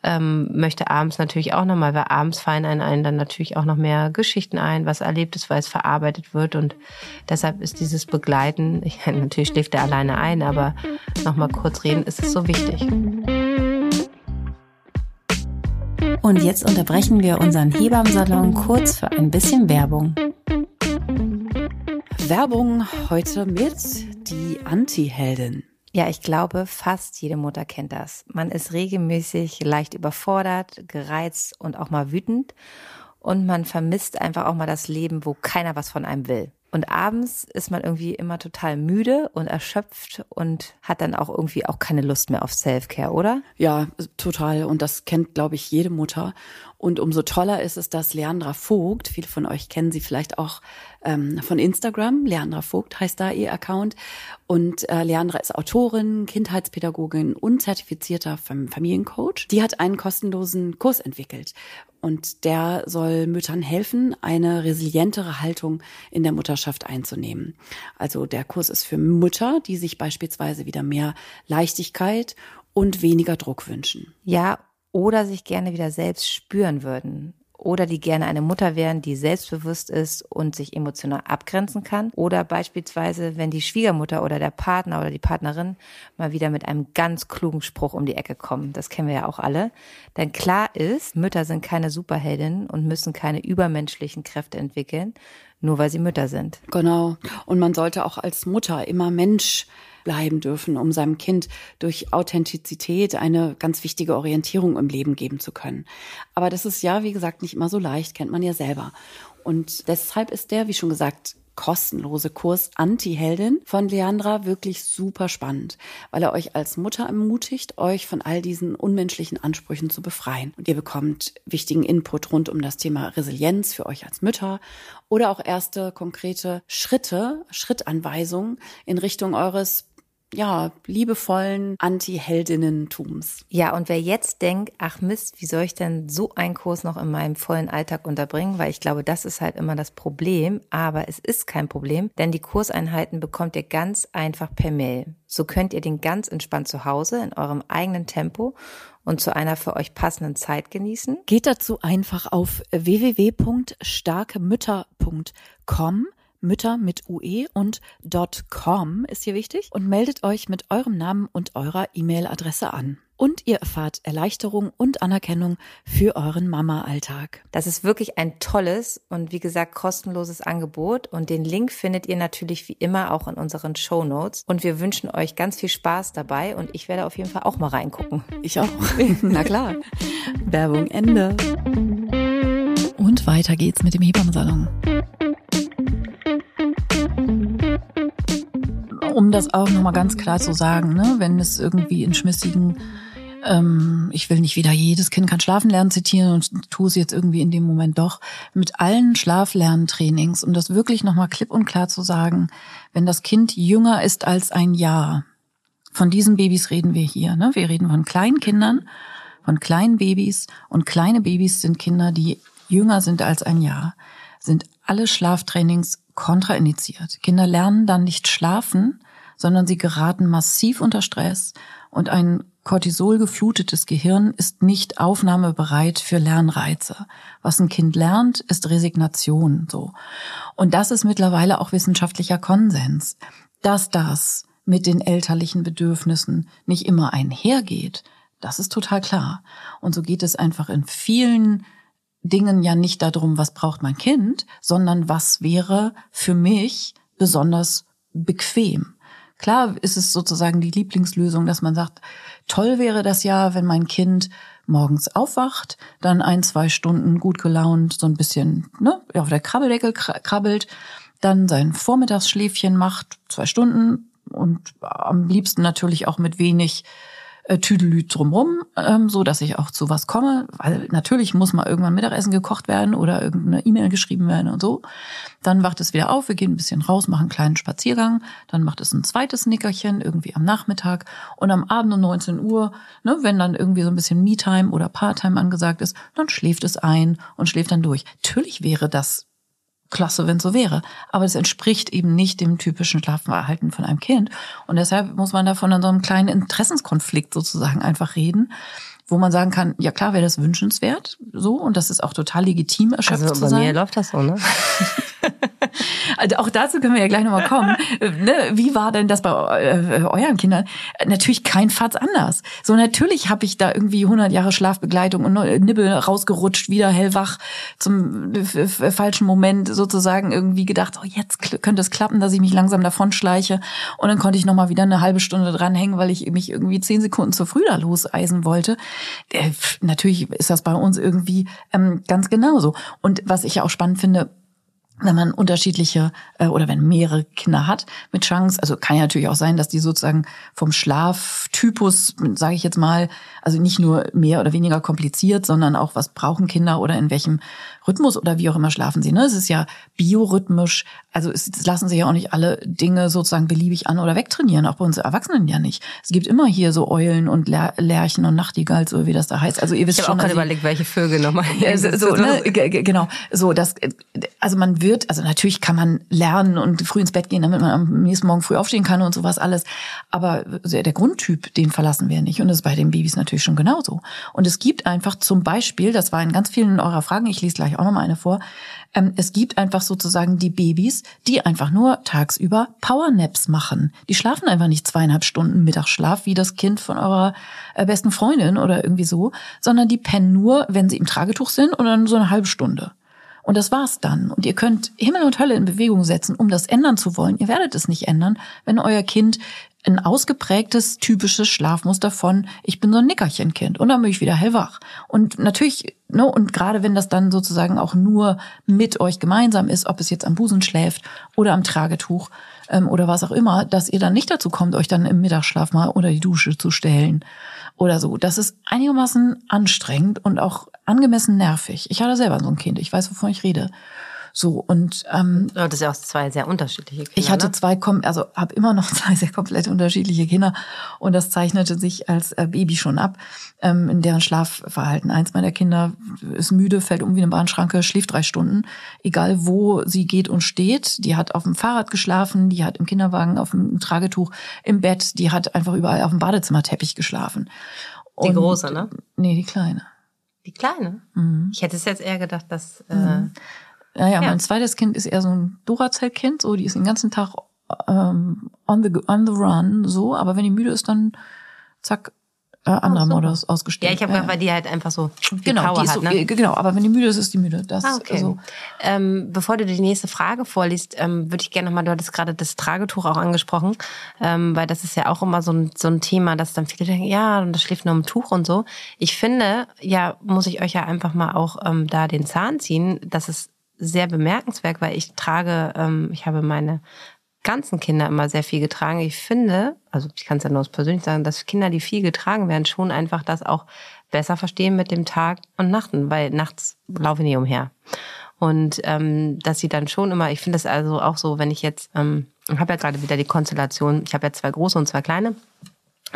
ähm, möchte abends natürlich auch nochmal, weil abends fallen einen, einen dann natürlich auch noch mehr Geschichten ein, was erlebt ist, weil es verarbeitet wird und deshalb ist dieses Begleiten, ich, natürlich schläft er alleine ein, aber nochmal kurz reden, ist es so wichtig. Und jetzt unterbrechen wir unseren Hebammsalon kurz für ein bisschen Werbung. Werbung heute mit die Anti-Heldin. Ja, ich glaube, fast jede Mutter kennt das. Man ist regelmäßig leicht überfordert, gereizt und auch mal wütend. und man vermisst einfach auch mal das Leben, wo keiner was von einem will. Und abends ist man irgendwie immer total müde und erschöpft und hat dann auch irgendwie auch keine Lust mehr auf Self-Care, oder? Ja, total. Und das kennt, glaube ich, jede Mutter. Und umso toller ist es, dass Leandra Vogt, viele von euch kennen sie vielleicht auch ähm, von Instagram, Leandra Vogt heißt da ihr Account. Und äh, Leandra ist Autorin, Kindheitspädagogin und zertifizierter Familiencoach. Die hat einen kostenlosen Kurs entwickelt, und der soll Müttern helfen, eine resilientere Haltung in der Mutterschaft einzunehmen. Also der Kurs ist für Mütter, die sich beispielsweise wieder mehr Leichtigkeit und weniger Druck wünschen. Ja, oder sich gerne wieder selbst spüren würden oder die gerne eine Mutter wären, die selbstbewusst ist und sich emotional abgrenzen kann. Oder beispielsweise, wenn die Schwiegermutter oder der Partner oder die Partnerin mal wieder mit einem ganz klugen Spruch um die Ecke kommen. Das kennen wir ja auch alle. Denn klar ist, Mütter sind keine Superheldinnen und müssen keine übermenschlichen Kräfte entwickeln, nur weil sie Mütter sind. Genau. Und man sollte auch als Mutter immer Mensch bleiben dürfen, um seinem Kind durch Authentizität eine ganz wichtige Orientierung im Leben geben zu können. Aber das ist ja, wie gesagt, nicht immer so leicht, kennt man ja selber. Und deshalb ist der, wie schon gesagt, kostenlose Kurs Anti-Heldin von Leandra wirklich super spannend, weil er euch als Mutter ermutigt, euch von all diesen unmenschlichen Ansprüchen zu befreien. Und ihr bekommt wichtigen Input rund um das Thema Resilienz für euch als Mütter oder auch erste konkrete Schritte, Schrittanweisungen in Richtung eures ja, liebevollen Anti-Heldinnentums. Ja, und wer jetzt denkt, ach Mist, wie soll ich denn so einen Kurs noch in meinem vollen Alltag unterbringen? Weil ich glaube, das ist halt immer das Problem. Aber es ist kein Problem, denn die Kurseinheiten bekommt ihr ganz einfach per Mail. So könnt ihr den ganz entspannt zu Hause in eurem eigenen Tempo und zu einer für euch passenden Zeit genießen. Geht dazu einfach auf www.starkemütter.com Mütter mit UE und .com ist hier wichtig und meldet euch mit eurem Namen und eurer E-Mail-Adresse an. Und ihr erfahrt Erleichterung und Anerkennung für euren Mama-Alltag. Das ist wirklich ein tolles und wie gesagt kostenloses Angebot und den Link findet ihr natürlich wie immer auch in unseren Show Notes und wir wünschen euch ganz viel Spaß dabei und ich werde auf jeden Fall auch mal reingucken. Ich auch. Na klar. Werbung Ende. Und weiter geht's mit dem Hebammensalon. Um das auch nochmal ganz klar zu sagen, ne, wenn es irgendwie in schmissigen, ähm, ich will nicht wieder jedes Kind kann schlafen lernen zitieren und tue es jetzt irgendwie in dem Moment doch, mit allen Schlaflerntrainings, um das wirklich nochmal klipp und klar zu sagen, wenn das Kind jünger ist als ein Jahr, von diesen Babys reden wir hier, ne? Wir reden von kleinen Kindern, von kleinen Babys und kleine Babys sind Kinder, die jünger sind als ein Jahr, sind alle Schlaftrainings kontraindiziert. Kinder lernen dann nicht schlafen, sondern sie geraten massiv unter Stress und ein Cortisol-geflutetes Gehirn ist nicht aufnahmebereit für Lernreize. Was ein Kind lernt, ist Resignation, so. Und das ist mittlerweile auch wissenschaftlicher Konsens, dass das mit den elterlichen Bedürfnissen nicht immer einhergeht. Das ist total klar. Und so geht es einfach in vielen Dingen ja nicht darum, was braucht mein Kind, sondern was wäre für mich besonders bequem. Klar ist es sozusagen die Lieblingslösung, dass man sagt, toll wäre das ja, wenn mein Kind morgens aufwacht, dann ein, zwei Stunden gut gelaunt so ein bisschen ne, auf der Krabbeldecke krabbelt, dann sein Vormittagsschläfchen macht, zwei Stunden und am liebsten natürlich auch mit wenig äh, Tüdelüt drumrum, ähm, so dass ich auch zu was komme, weil natürlich muss mal irgendwann Mittagessen gekocht werden oder irgendeine E-Mail geschrieben werden und so. Dann wacht es wieder auf, wir gehen ein bisschen raus, machen einen kleinen Spaziergang, dann macht es ein zweites Nickerchen irgendwie am Nachmittag und am Abend um 19 Uhr, ne, wenn dann irgendwie so ein bisschen Me-Time oder Part-Time angesagt ist, dann schläft es ein und schläft dann durch. Natürlich wäre das klasse, wenn so wäre. Aber es entspricht eben nicht dem typischen Schlafverhalten von einem Kind. Und deshalb muss man da von so einem kleinen Interessenskonflikt sozusagen einfach reden, wo man sagen kann, ja klar wäre das wünschenswert, so, und das ist auch total legitim, erschöpft also zu sein. Bei mir läuft das so, ne? Also auch dazu können wir ja gleich nochmal kommen. ne? Wie war denn das bei äh, euren Kindern? Natürlich kein Fatz anders. So natürlich habe ich da irgendwie 100 Jahre Schlafbegleitung und Nibbel rausgerutscht, wieder hellwach zum falschen Moment sozusagen irgendwie gedacht, oh jetzt könnte es klappen, dass ich mich langsam davon schleiche. Und dann konnte ich nochmal wieder eine halbe Stunde dranhängen, weil ich mich irgendwie zehn Sekunden zu früh da loseisen wollte. Äh, natürlich ist das bei uns irgendwie ähm, ganz genauso. Und was ich ja auch spannend finde, wenn man unterschiedliche äh, oder wenn mehrere Kinder hat mit Chance, also kann ja natürlich auch sein, dass die sozusagen vom Schlaftypus, sage ich jetzt mal, also nicht nur mehr oder weniger kompliziert, sondern auch was brauchen Kinder oder in welchem Rhythmus oder wie auch immer schlafen sie. Ne? Es ist ja biorhythmisch, also es lassen sich ja auch nicht alle Dinge sozusagen beliebig an oder wegtrainieren, auch bei uns Erwachsenen ja nicht. Es gibt immer hier so Eulen und Lerchen und Nachtigalls oder wie das da heißt. Also ihr wisst ich schon. Ich habe auch gerade überlegt, welche Vögel nochmal. Ja, so, so, ne? Genau, so das, also man wird, also natürlich kann man lernen und früh ins Bett gehen, damit man am nächsten Morgen früh aufstehen kann und sowas alles. Aber der Grundtyp, den verlassen wir nicht. Und das ist bei den Babys natürlich schon genauso. Und es gibt einfach zum Beispiel, das war in ganz vielen eurer Fragen, ich lese gleich auch nochmal eine vor, ähm, es gibt einfach sozusagen die Babys, die einfach nur tagsüber Powernaps machen. Die schlafen einfach nicht zweieinhalb Stunden Mittagsschlaf wie das Kind von eurer äh, besten Freundin oder irgendwie so, sondern die pennen nur, wenn sie im Tragetuch sind und dann so eine halbe Stunde. Und das war's dann. Und ihr könnt Himmel und Hölle in Bewegung setzen, um das ändern zu wollen. Ihr werdet es nicht ändern, wenn euer Kind ein ausgeprägtes, typisches Schlafmuster von, ich bin so ein Nickerchenkind und dann bin ich wieder hellwach. Und natürlich, ne, und gerade wenn das dann sozusagen auch nur mit euch gemeinsam ist, ob es jetzt am Busen schläft oder am Tragetuch ähm, oder was auch immer, dass ihr dann nicht dazu kommt, euch dann im Mittagsschlaf mal unter die Dusche zu stellen oder so. Das ist einigermaßen anstrengend und auch angemessen nervig. Ich hatte selber so ein Kind, ich weiß, wovon ich rede. So und ähm, das ist ja auch zwei sehr unterschiedliche Kinder. Ich hatte ne? zwei, also habe immer noch zwei sehr komplett unterschiedliche Kinder und das zeichnete sich als äh, Baby schon ab ähm, in deren Schlafverhalten. Eins meiner Kinder ist müde, fällt um wie eine Bahnschranke, schläft drei Stunden, egal wo sie geht und steht. Die hat auf dem Fahrrad geschlafen, die hat im Kinderwagen auf dem Tragetuch, im Bett, die hat einfach überall auf dem Badezimmerteppich geschlafen. Und, die große, ne? Nee, die kleine. Die kleine? Mhm. Ich hätte es jetzt eher gedacht, dass äh, mhm. Ja, ja, mein zweites Kind ist eher so ein Duracell-Kind, so, die ist den ganzen Tag ähm, on, the, on the run, so, aber wenn die müde ist, dann zack, äh, anderer so. Modus ausgestellt. Ja, ich habe ja, gedacht, weil die halt einfach so genau, Power die ist hat, so, ne? Genau, aber wenn die müde ist, ist die müde. Das ah, okay. so. Ähm, bevor du die nächste Frage vorliest, ähm, würde ich gerne nochmal, du hattest gerade das Tragetuch auch angesprochen, ähm, weil das ist ja auch immer so ein, so ein Thema, dass dann viele denken, ja, und das schläft nur im Tuch und so. Ich finde, ja, muss ich euch ja einfach mal auch ähm, da den Zahn ziehen, dass es sehr bemerkenswert, weil ich trage, ähm, ich habe meine ganzen Kinder immer sehr viel getragen. Ich finde, also ich kann es ja nur persönlich sagen, dass Kinder, die viel getragen werden, schon einfach das auch besser verstehen mit dem Tag und Nachten, weil nachts laufe ich nie umher. Und ähm, dass sie dann schon immer, ich finde das also auch so, wenn ich jetzt, ähm, ich habe ja gerade wieder die Konstellation, ich habe ja zwei große und zwei kleine.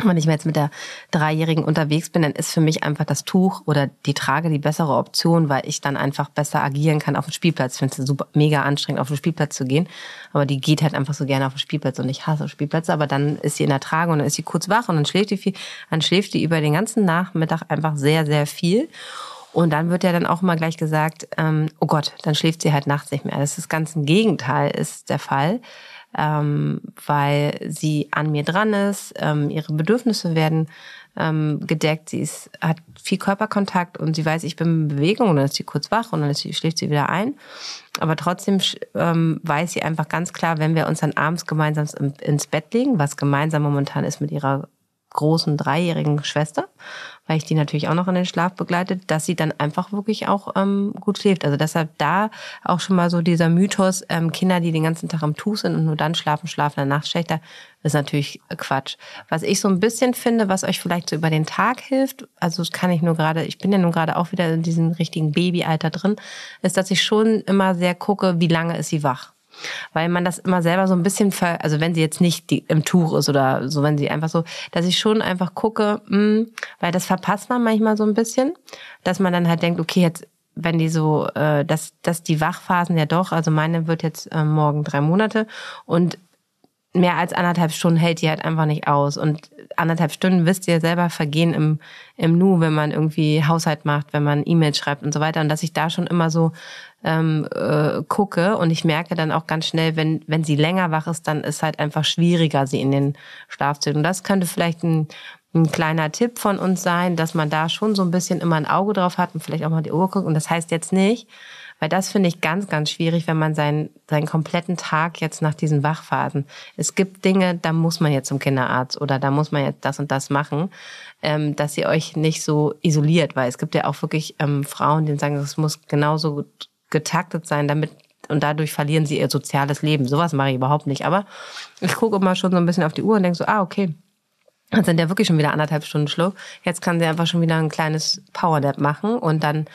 Wenn ich mir jetzt mit der Dreijährigen unterwegs bin, dann ist für mich einfach das Tuch oder die Trage die bessere Option, weil ich dann einfach besser agieren kann auf dem Spielplatz. Ich finde es super mega anstrengend, auf den Spielplatz zu gehen. Aber die geht halt einfach so gerne auf den Spielplatz und ich hasse Spielplätze. Aber dann ist sie in der Trage und dann ist sie kurz wach und dann schläft die viel. Dann schläft die über den ganzen Nachmittag einfach sehr, sehr viel. Und dann wird ja dann auch immer gleich gesagt, ähm, oh Gott, dann schläft sie halt nachts nicht mehr. Das ist das ganze Gegenteil ist der Fall ähm, weil sie an mir dran ist, ähm, ihre Bedürfnisse werden ähm, gedeckt, sie ist, hat viel Körperkontakt und sie weiß, ich bin in Bewegung und dann ist sie kurz wach und dann ist sie, schläft sie wieder ein. Aber trotzdem ähm, weiß sie einfach ganz klar, wenn wir uns dann abends gemeinsam ins Bett legen, was gemeinsam momentan ist mit ihrer großen dreijährigen Schwester, weil ich die natürlich auch noch in den Schlaf begleitet, dass sie dann einfach wirklich auch ähm, gut schläft. Also deshalb da auch schon mal so dieser Mythos, ähm, Kinder, die den ganzen Tag am Tuch sind und nur dann schlafen, schlafen der Nacht schlechter, ist natürlich Quatsch. Was ich so ein bisschen finde, was euch vielleicht so über den Tag hilft, also das kann ich nur gerade, ich bin ja nun gerade auch wieder in diesem richtigen Babyalter drin, ist, dass ich schon immer sehr gucke, wie lange ist sie wach. Weil man das immer selber so ein bisschen, ver also wenn sie jetzt nicht die, im Tuch ist oder so, wenn sie einfach so, dass ich schon einfach gucke, mh, hm, weil das verpasst man manchmal so ein bisschen, dass man dann halt denkt, okay, jetzt wenn die so, äh, dass, dass die Wachphasen ja doch, also meine wird jetzt äh, morgen drei Monate und mehr als anderthalb Stunden hält die halt einfach nicht aus. Und anderthalb Stunden, wisst ihr selber, vergehen im, im Nu, wenn man irgendwie Haushalt macht, wenn man E-Mails schreibt und so weiter. Und dass ich da schon immer so ähm, äh, gucke und ich merke dann auch ganz schnell, wenn, wenn sie länger wach ist, dann ist halt einfach schwieriger, sie in den Schlaf zu. Und das könnte vielleicht ein, ein kleiner Tipp von uns sein, dass man da schon so ein bisschen immer ein Auge drauf hat und vielleicht auch mal die Uhr guckt. Und das heißt jetzt nicht, weil das finde ich ganz, ganz schwierig, wenn man seinen, seinen kompletten Tag jetzt nach diesen Wachphasen. Es gibt Dinge, da muss man jetzt zum Kinderarzt oder da muss man jetzt das und das machen, ähm, dass ihr euch nicht so isoliert, weil es gibt ja auch wirklich ähm, Frauen, die sagen, es muss genauso getaktet sein, damit und dadurch verlieren sie ihr soziales Leben. Sowas mache ich überhaupt nicht. Aber ich gucke immer schon so ein bisschen auf die Uhr und denke so, ah, okay, dann sind ja wirklich schon wieder anderthalb Stunden Schluck. Jetzt kann sie einfach schon wieder ein kleines Powernap machen und dann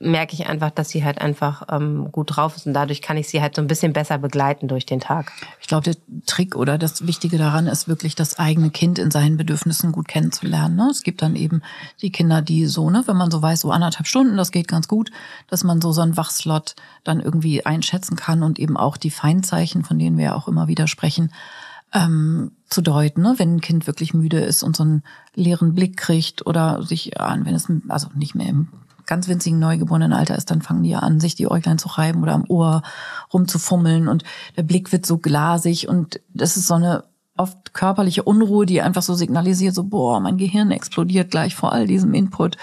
merke ich einfach, dass sie halt einfach ähm, gut drauf ist und dadurch kann ich sie halt so ein bisschen besser begleiten durch den Tag. Ich glaube, der Trick oder das Wichtige daran ist wirklich, das eigene Kind in seinen Bedürfnissen gut kennenzulernen. Ne? Es gibt dann eben die Kinder, die so, ne, wenn man so weiß, so anderthalb Stunden, das geht ganz gut, dass man so so einen Wachslot dann irgendwie einschätzen kann und eben auch die Feindzeichen, von denen wir ja auch immer wieder sprechen, ähm, zu deuten, ne? wenn ein Kind wirklich müde ist und so einen leeren Blick kriegt oder sich, wenn es also nicht mehr im ganz winzigen neugeborenen Alter ist, dann fangen die an, sich die Äuglein zu reiben oder am Ohr rumzufummeln und der Blick wird so glasig und das ist so eine oft körperliche Unruhe, die einfach so signalisiert, so, boah, mein Gehirn explodiert gleich vor all diesem Input.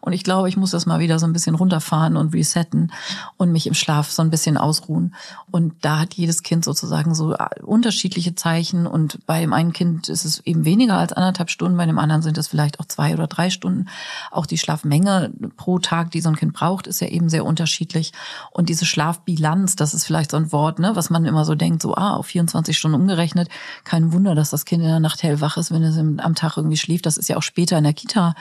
Und ich glaube, ich muss das mal wieder so ein bisschen runterfahren und resetten und mich im Schlaf so ein bisschen ausruhen. Und da hat jedes Kind sozusagen so äh, unterschiedliche Zeichen. Und bei dem einen Kind ist es eben weniger als anderthalb Stunden, bei dem anderen sind es vielleicht auch zwei oder drei Stunden. Auch die Schlafmenge pro Tag, die so ein Kind braucht, ist ja eben sehr unterschiedlich. Und diese Schlafbilanz, das ist vielleicht so ein Wort, ne, was man immer so denkt, so, ah, auf 24 Stunden umgerechnet, kein Wunder Wunder, dass das Kind in der Nacht hellwach ist, wenn es am Tag irgendwie schläft. Das ist ja auch später in der Kita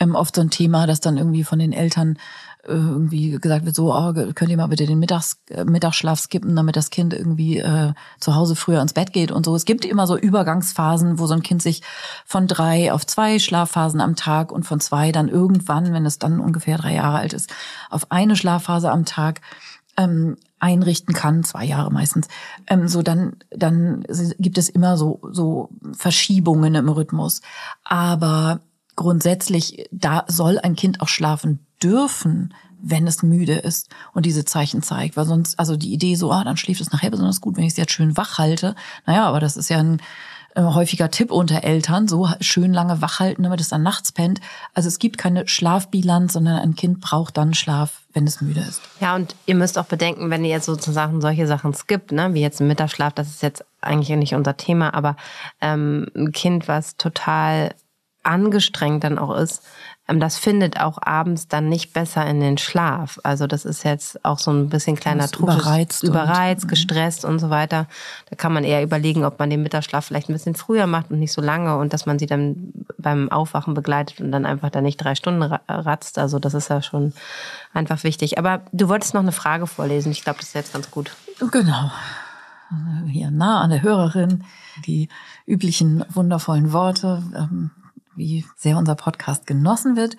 ähm, oft so ein Thema, dass dann irgendwie von den Eltern äh, irgendwie gesagt wird, so, oh, könnt ihr mal bitte den Mittags, äh, Mittagsschlaf skippen, damit das Kind irgendwie äh, zu Hause früher ins Bett geht und so. Es gibt immer so Übergangsphasen, wo so ein Kind sich von drei auf zwei Schlafphasen am Tag und von zwei dann irgendwann, wenn es dann ungefähr drei Jahre alt ist, auf eine Schlafphase am Tag ähm, einrichten kann, zwei Jahre meistens, ähm, so dann, dann gibt es immer so, so Verschiebungen im Rhythmus. Aber grundsätzlich, da soll ein Kind auch schlafen dürfen, wenn es müde ist und diese Zeichen zeigt. Weil sonst, also die Idee so, ah, dann schläft es nachher besonders gut, wenn ich es jetzt schön wach halte. Naja, aber das ist ja ein äh, häufiger Tipp unter Eltern, so schön lange wach halten, damit es dann nachts pennt. Also es gibt keine Schlafbilanz, sondern ein Kind braucht dann Schlaf, wenn es müde ist. Ja, und ihr müsst auch bedenken, wenn ihr jetzt sozusagen solche Sachen skippt, ne, wie jetzt ein Mittagsschlaf, das ist jetzt eigentlich nicht unser Thema, aber ähm, ein Kind, was total angestrengt dann auch ist, das findet auch abends dann nicht besser in den Schlaf. Also das ist jetzt auch so ein bisschen kleiner Trug. Überreizt. Überreizt, und, mhm. gestresst und so weiter. Da kann man eher überlegen, ob man den Mittagsschlaf vielleicht ein bisschen früher macht und nicht so lange und dass man sie dann beim Aufwachen begleitet und dann einfach da nicht drei Stunden ratzt. Also das ist ja schon einfach wichtig. Aber du wolltest noch eine Frage vorlesen. Ich glaube, das ist jetzt ganz gut. Genau. Hier nah an der Hörerin die üblichen wundervollen Worte. Ähm, wie sehr unser Podcast genossen wird.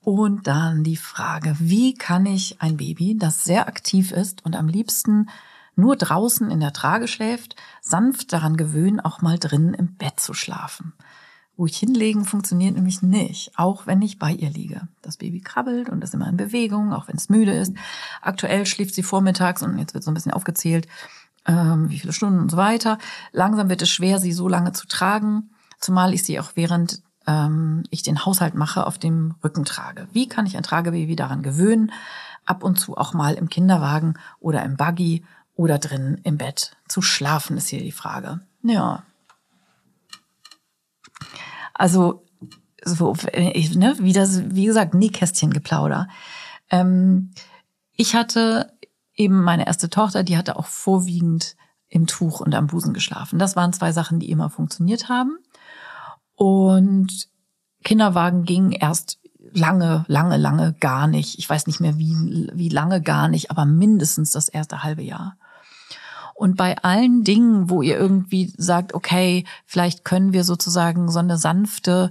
Und dann die Frage, wie kann ich ein Baby, das sehr aktiv ist und am liebsten nur draußen in der Trage schläft, sanft daran gewöhnen, auch mal drinnen im Bett zu schlafen. Ich hinlegen funktioniert nämlich nicht, auch wenn ich bei ihr liege. Das Baby krabbelt und ist immer in Bewegung, auch wenn es müde ist. Aktuell schläft sie vormittags und jetzt wird so ein bisschen aufgezählt, ähm, wie viele Stunden und so weiter. Langsam wird es schwer, sie so lange zu tragen, zumal ich sie auch während ähm, ich den Haushalt mache, auf dem Rücken trage. Wie kann ich ein Tragebaby daran gewöhnen, ab und zu auch mal im Kinderwagen oder im Buggy oder drin im Bett zu schlafen, ist hier die Frage. Ja. Also, so, ne, wie das, wie gesagt, nie Kästchengeplauder. Ähm, ich hatte eben meine erste Tochter, die hatte auch vorwiegend im Tuch und am Busen geschlafen. Das waren zwei Sachen, die immer funktioniert haben. Und Kinderwagen ging erst lange, lange, lange gar nicht. Ich weiß nicht mehr, wie, wie lange gar nicht, aber mindestens das erste halbe Jahr. Und bei allen Dingen, wo ihr irgendwie sagt, okay, vielleicht können wir sozusagen so eine sanfte,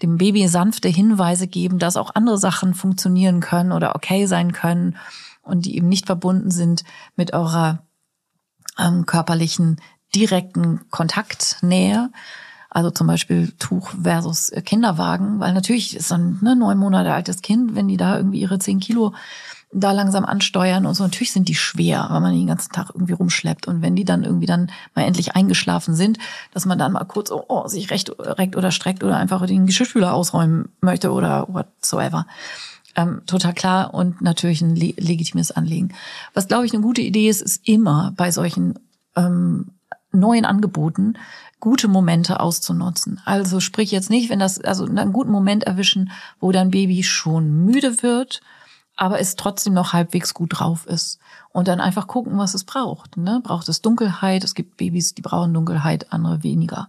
dem Baby sanfte Hinweise geben, dass auch andere Sachen funktionieren können oder okay sein können und die eben nicht verbunden sind mit eurer ähm, körperlichen direkten Kontaktnähe, also zum Beispiel Tuch versus Kinderwagen, weil natürlich ist so ein ne, neun Monate altes Kind, wenn die da irgendwie ihre zehn Kilo da langsam ansteuern und so. Natürlich sind die schwer, weil man die den ganzen Tag irgendwie rumschleppt. Und wenn die dann irgendwie dann mal endlich eingeschlafen sind, dass man dann mal kurz oh, oh, sich recht reckt oder streckt oder einfach den Geschirrspüler ausräumen möchte oder whatsoever. Ähm, total klar und natürlich ein le legitimes Anliegen. Was, glaube ich, eine gute Idee ist, ist immer bei solchen ähm, neuen Angeboten gute Momente auszunutzen. Also sprich jetzt nicht, wenn das, also einen guten Moment erwischen, wo dein Baby schon müde wird, aber es trotzdem noch halbwegs gut drauf ist. Und dann einfach gucken, was es braucht. Ne? Braucht es Dunkelheit? Es gibt Babys, die brauchen Dunkelheit, andere weniger.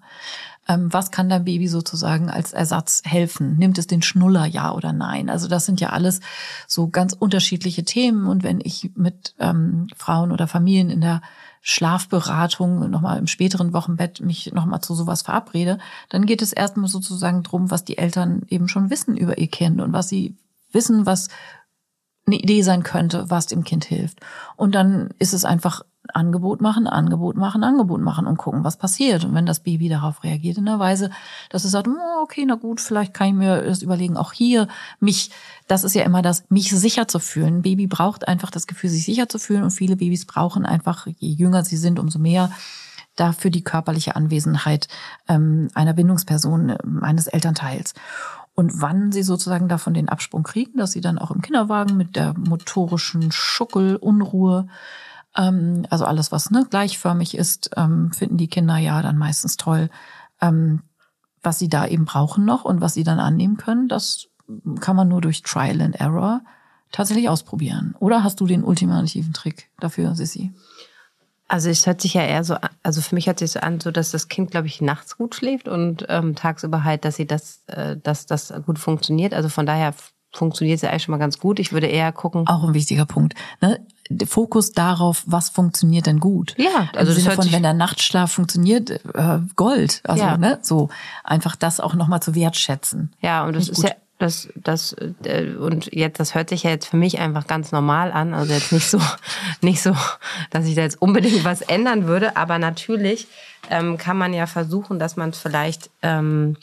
Ähm, was kann dein Baby sozusagen als Ersatz helfen? Nimmt es den Schnuller, ja oder nein? Also das sind ja alles so ganz unterschiedliche Themen. Und wenn ich mit ähm, Frauen oder Familien in der Schlafberatung nochmal im späteren Wochenbett mich nochmal zu sowas verabrede, dann geht es erstmal sozusagen drum, was die Eltern eben schon wissen über ihr Kind und was sie wissen, was eine Idee sein könnte, was dem Kind hilft. Und dann ist es einfach Angebot machen, Angebot machen, Angebot machen und gucken, was passiert. Und wenn das Baby darauf reagiert in der Weise, dass es sagt, oh, okay, na gut, vielleicht kann ich mir das überlegen, auch hier mich, das ist ja immer das, mich sicher zu fühlen. Ein Baby braucht einfach das Gefühl, sich sicher zu fühlen und viele Babys brauchen einfach, je jünger sie sind, umso mehr dafür die körperliche Anwesenheit ähm, einer Bindungsperson, äh, eines Elternteils und wann sie sozusagen davon den Absprung kriegen, dass sie dann auch im Kinderwagen mit der motorischen Schuckel, Unruhe, ähm, also alles, was ne, gleichförmig ist, ähm, finden die Kinder ja dann meistens toll. Ähm, was sie da eben brauchen noch und was sie dann annehmen können, das kann man nur durch Trial and Error tatsächlich ausprobieren. Oder hast du den ultimativen Trick dafür, Sissy? Also es hört sich ja eher so an, also für mich hört sich so an, so dass das Kind, glaube ich, nachts gut schläft und ähm, tagsüber halt, dass sie das, äh, dass das gut funktioniert. Also von daher funktioniert es ja eigentlich schon mal ganz gut. Ich würde eher gucken. Auch ein wichtiger Punkt. Ne? Der Fokus darauf, was funktioniert denn gut? Ja, also Im Sinne von, wenn der Nachtschlaf funktioniert, äh, Gold. Also ja. ne, so einfach das auch nochmal zu wertschätzen. Ja, und das ist ja das, das, äh, und jetzt, das hört sich ja jetzt für mich einfach ganz normal an. Also jetzt nicht so, nicht so, dass ich da jetzt unbedingt was ändern würde. Aber natürlich ähm, kann man ja versuchen, dass man vielleicht ähm,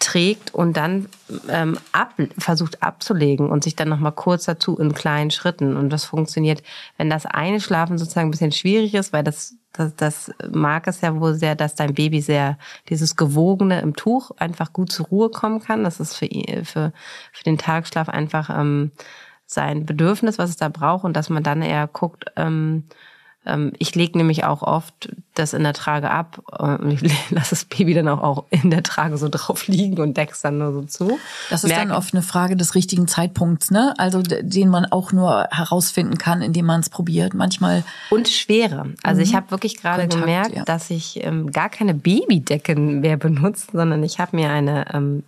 trägt und dann ähm, ab, versucht abzulegen und sich dann nochmal kurz dazu in kleinen Schritten. Und das funktioniert, wenn das eine Schlafen sozusagen ein bisschen schwierig ist, weil das das, das mag es ja wohl sehr, dass dein Baby sehr dieses Gewogene im Tuch einfach gut zur Ruhe kommen kann. Das ist für, für, für den Tagschlaf einfach ähm, sein Bedürfnis, was es da braucht und dass man dann eher guckt, ähm, ich lege nämlich auch oft das in der Trage ab und ich lasse das Baby dann auch, auch in der Trage so drauf liegen und deck's dann nur so zu. Das ist Merke, dann oft eine Frage des richtigen Zeitpunkts, ne? Also den man auch nur herausfinden kann, indem man es probiert. Manchmal und Schwere. Also mhm. ich habe wirklich gerade gemerkt, ja. dass ich ähm, gar keine Babydecken mehr benutze, sondern ich habe mir eine ähm,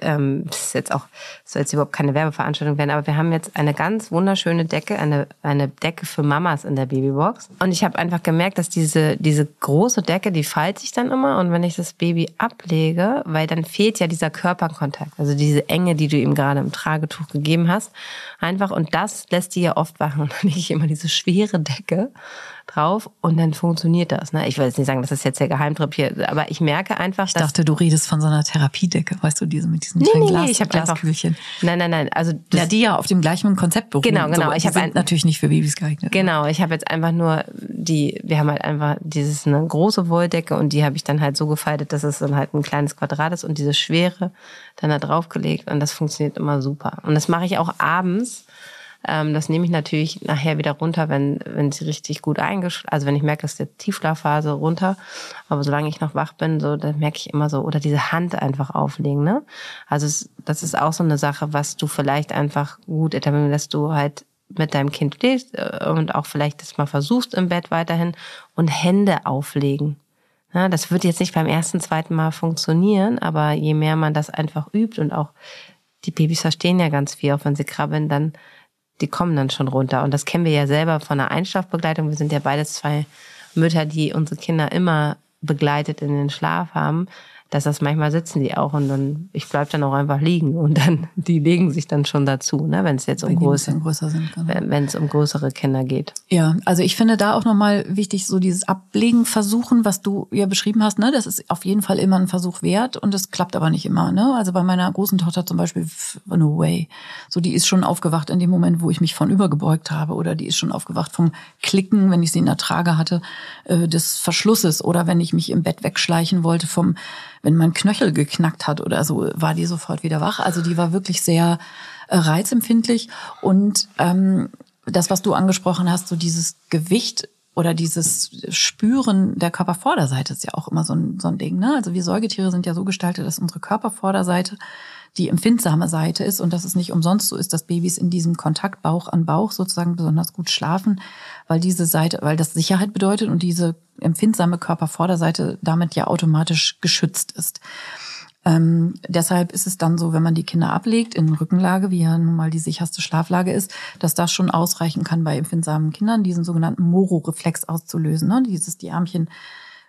ähm, das ist jetzt auch, soll jetzt überhaupt keine Werbeveranstaltung werden, aber wir haben jetzt eine ganz wunderschöne Decke, eine, eine Decke für Mamas in der Babybox. Und ich habe einfach gemerkt, dass diese, diese große Decke, die faltet sich dann immer und wenn ich das Baby ablege, weil dann fehlt ja dieser Körperkontakt, also diese Enge, die du ihm gerade im Tragetuch gegeben hast, einfach und das lässt die ja oft wachen. Und dann lege ich immer diese schwere Decke drauf und dann funktioniert das. Ne? Ich will jetzt nicht sagen, das ist jetzt der Geheimtrip hier, aber ich merke einfach, ich dachte, du redest von so einer Therapiedecke, weißt du, diese mit diesen nee, kleinen nee, Glas, ich hab Glaskühlchen. Einfach, nein, nein, nein. Also das, ja, die ja auf dem gleichen Konzept beruhen. Genau, genau. So, ich habe natürlich nicht für Babys geeignet. Genau, ich habe jetzt einfach nur die, wir haben halt einfach dieses eine große Wolldecke und die habe ich dann halt so gefaltet, dass es dann halt ein kleines Quadrat ist und diese schwere dann da draufgelegt und das funktioniert immer super. Und das mache ich auch abends ähm, das nehme ich natürlich nachher wieder runter, wenn, wenn sie richtig gut eingeschlafen, also wenn ich merke, dass der Tiefschlafphase runter, aber solange ich noch wach bin, so, dann merke ich immer so, oder diese Hand einfach auflegen, ne? Also es, das ist auch so eine Sache, was du vielleicht einfach gut etablieren, dass du halt mit deinem Kind stehst äh, und auch vielleicht das mal versuchst im Bett weiterhin und Hände auflegen. Ja, das wird jetzt nicht beim ersten, zweiten Mal funktionieren, aber je mehr man das einfach übt und auch die Babys verstehen ja ganz viel, auch wenn sie krabbeln, dann die kommen dann schon runter. Und das kennen wir ja selber von der Einschlafbegleitung. Wir sind ja beides zwei Mütter, die unsere Kinder immer begleitet in den Schlaf haben. Dass das manchmal sitzen die auch und dann, ich bleib dann auch einfach liegen und dann, die legen sich dann schon dazu, ne, wenn es jetzt um größere, genau. wenn es um größere Kinder geht. Ja, also ich finde da auch nochmal wichtig, so dieses Ablegen versuchen, was du ja beschrieben hast, ne, das ist auf jeden Fall immer ein Versuch wert und es klappt aber nicht immer, ne, also bei meiner großen Tochter zum Beispiel, no way, so die ist schon aufgewacht in dem Moment, wo ich mich von übergebeugt habe oder die ist schon aufgewacht vom Klicken, wenn ich sie in der Trage hatte, äh, des Verschlusses oder wenn ich mich im Bett wegschleichen wollte vom wenn mein Knöchel geknackt hat oder so, war die sofort wieder wach. Also die war wirklich sehr äh, reizempfindlich. Und ähm, das, was du angesprochen hast, so dieses Gewicht oder dieses Spüren der Körpervorderseite ist ja auch immer so ein, so ein Ding. Ne? Also wir Säugetiere sind ja so gestaltet, dass unsere Körpervorderseite die empfindsame Seite ist und dass es nicht umsonst so ist, dass Babys in diesem Kontakt Bauch an Bauch sozusagen besonders gut schlafen, weil diese Seite, weil das Sicherheit bedeutet und diese empfindsame Körpervorderseite damit ja automatisch geschützt ist. Ähm, deshalb ist es dann so, wenn man die Kinder ablegt in Rückenlage, wie ja nun mal die sicherste Schlaflage ist, dass das schon ausreichen kann bei empfindsamen Kindern, diesen sogenannten Moro-Reflex auszulösen. Ne? Dieses die Ärmchen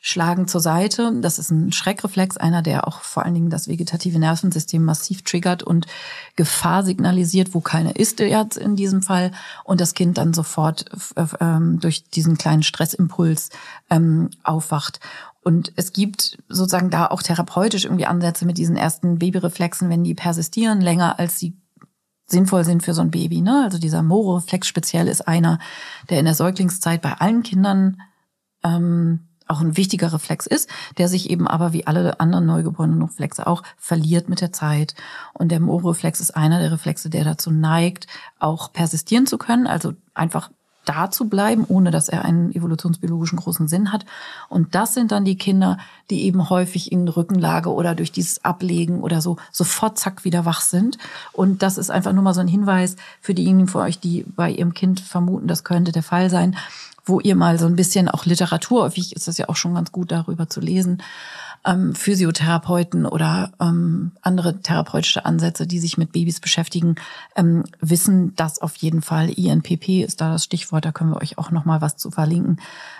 schlagen zur Seite. Das ist ein Schreckreflex, einer, der auch vor allen Dingen das vegetative Nervensystem massiv triggert und Gefahr signalisiert, wo keine ist jetzt in diesem Fall und das Kind dann sofort ähm, durch diesen kleinen Stressimpuls ähm, aufwacht. Und es gibt sozusagen da auch therapeutisch irgendwie Ansätze mit diesen ersten Babyreflexen, wenn die persistieren länger als sie sinnvoll sind für so ein Baby. Ne? Also dieser Moro-Reflex speziell ist einer, der in der Säuglingszeit bei allen Kindern ähm, auch ein wichtiger Reflex ist, der sich eben aber wie alle anderen neugeborenen Reflexe auch verliert mit der Zeit. Und der Mo-Reflex ist einer der Reflexe, der dazu neigt, auch persistieren zu können, also einfach da zu bleiben, ohne dass er einen evolutionsbiologischen großen Sinn hat. Und das sind dann die Kinder, die eben häufig in Rückenlage oder durch dieses Ablegen oder so sofort zack wieder wach sind. Und das ist einfach nur mal so ein Hinweis für diejenigen von euch, die bei ihrem Kind vermuten, das könnte der Fall sein wo ihr mal so ein bisschen auch Literatur, häufig ist das ja auch schon ganz gut darüber zu lesen, ähm, Physiotherapeuten oder ähm, andere therapeutische Ansätze, die sich mit Babys beschäftigen, ähm, wissen, dass auf jeden Fall. INPP ist da das Stichwort, da können wir euch auch noch mal was zu verlinken,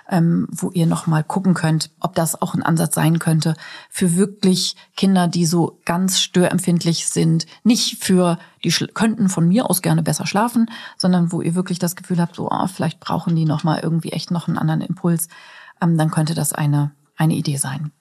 ähm, wo ihr noch mal gucken könnt, ob das auch ein Ansatz sein könnte für wirklich Kinder, die so ganz störempfindlich sind, nicht für die könnten von mir aus gerne besser schlafen, sondern wo ihr wirklich das Gefühl habt, so oh, vielleicht brauchen die noch mal irgendwie echt noch einen anderen Impuls, ähm, dann könnte das eine eine Idee sein.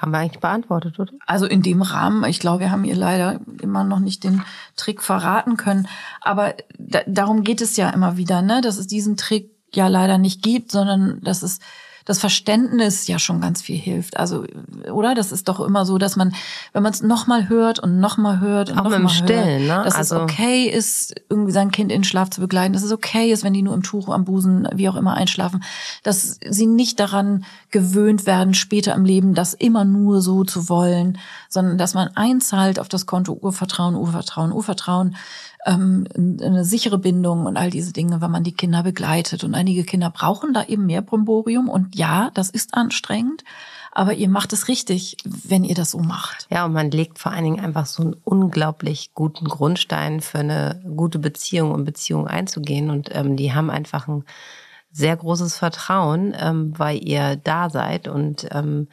Haben wir eigentlich beantwortet, oder? Also in dem Rahmen, ich glaube, wir haben ihr leider immer noch nicht den Trick verraten können. Aber da, darum geht es ja immer wieder, ne? dass es diesen Trick ja leider nicht gibt, sondern dass es das Verständnis ja schon ganz viel hilft. Also, oder? Das ist doch immer so, dass man, wenn man es nochmal hört und nochmal hört und nochmal hört, Stillen, ne? dass also es okay ist, irgendwie sein Kind in Schlaf zu begleiten, dass es okay ist, wenn die nur im Tuch am Busen, wie auch immer, einschlafen, dass sie nicht daran gewöhnt werden, später im Leben das immer nur so zu wollen, sondern dass man einzahlt auf das Konto Urvertrauen, Urvertrauen, Urvertrauen, ähm, eine sichere Bindung und all diese Dinge, wenn man die Kinder begleitet. Und einige Kinder brauchen da eben mehr Bromborium. Und ja, das ist anstrengend. Aber ihr macht es richtig, wenn ihr das so macht. Ja, und man legt vor allen Dingen einfach so einen unglaublich guten Grundstein für eine gute Beziehung und Beziehung einzugehen. Und ähm, die haben einfach ein sehr großes Vertrauen, ähm, weil ihr da seid. Und ähm,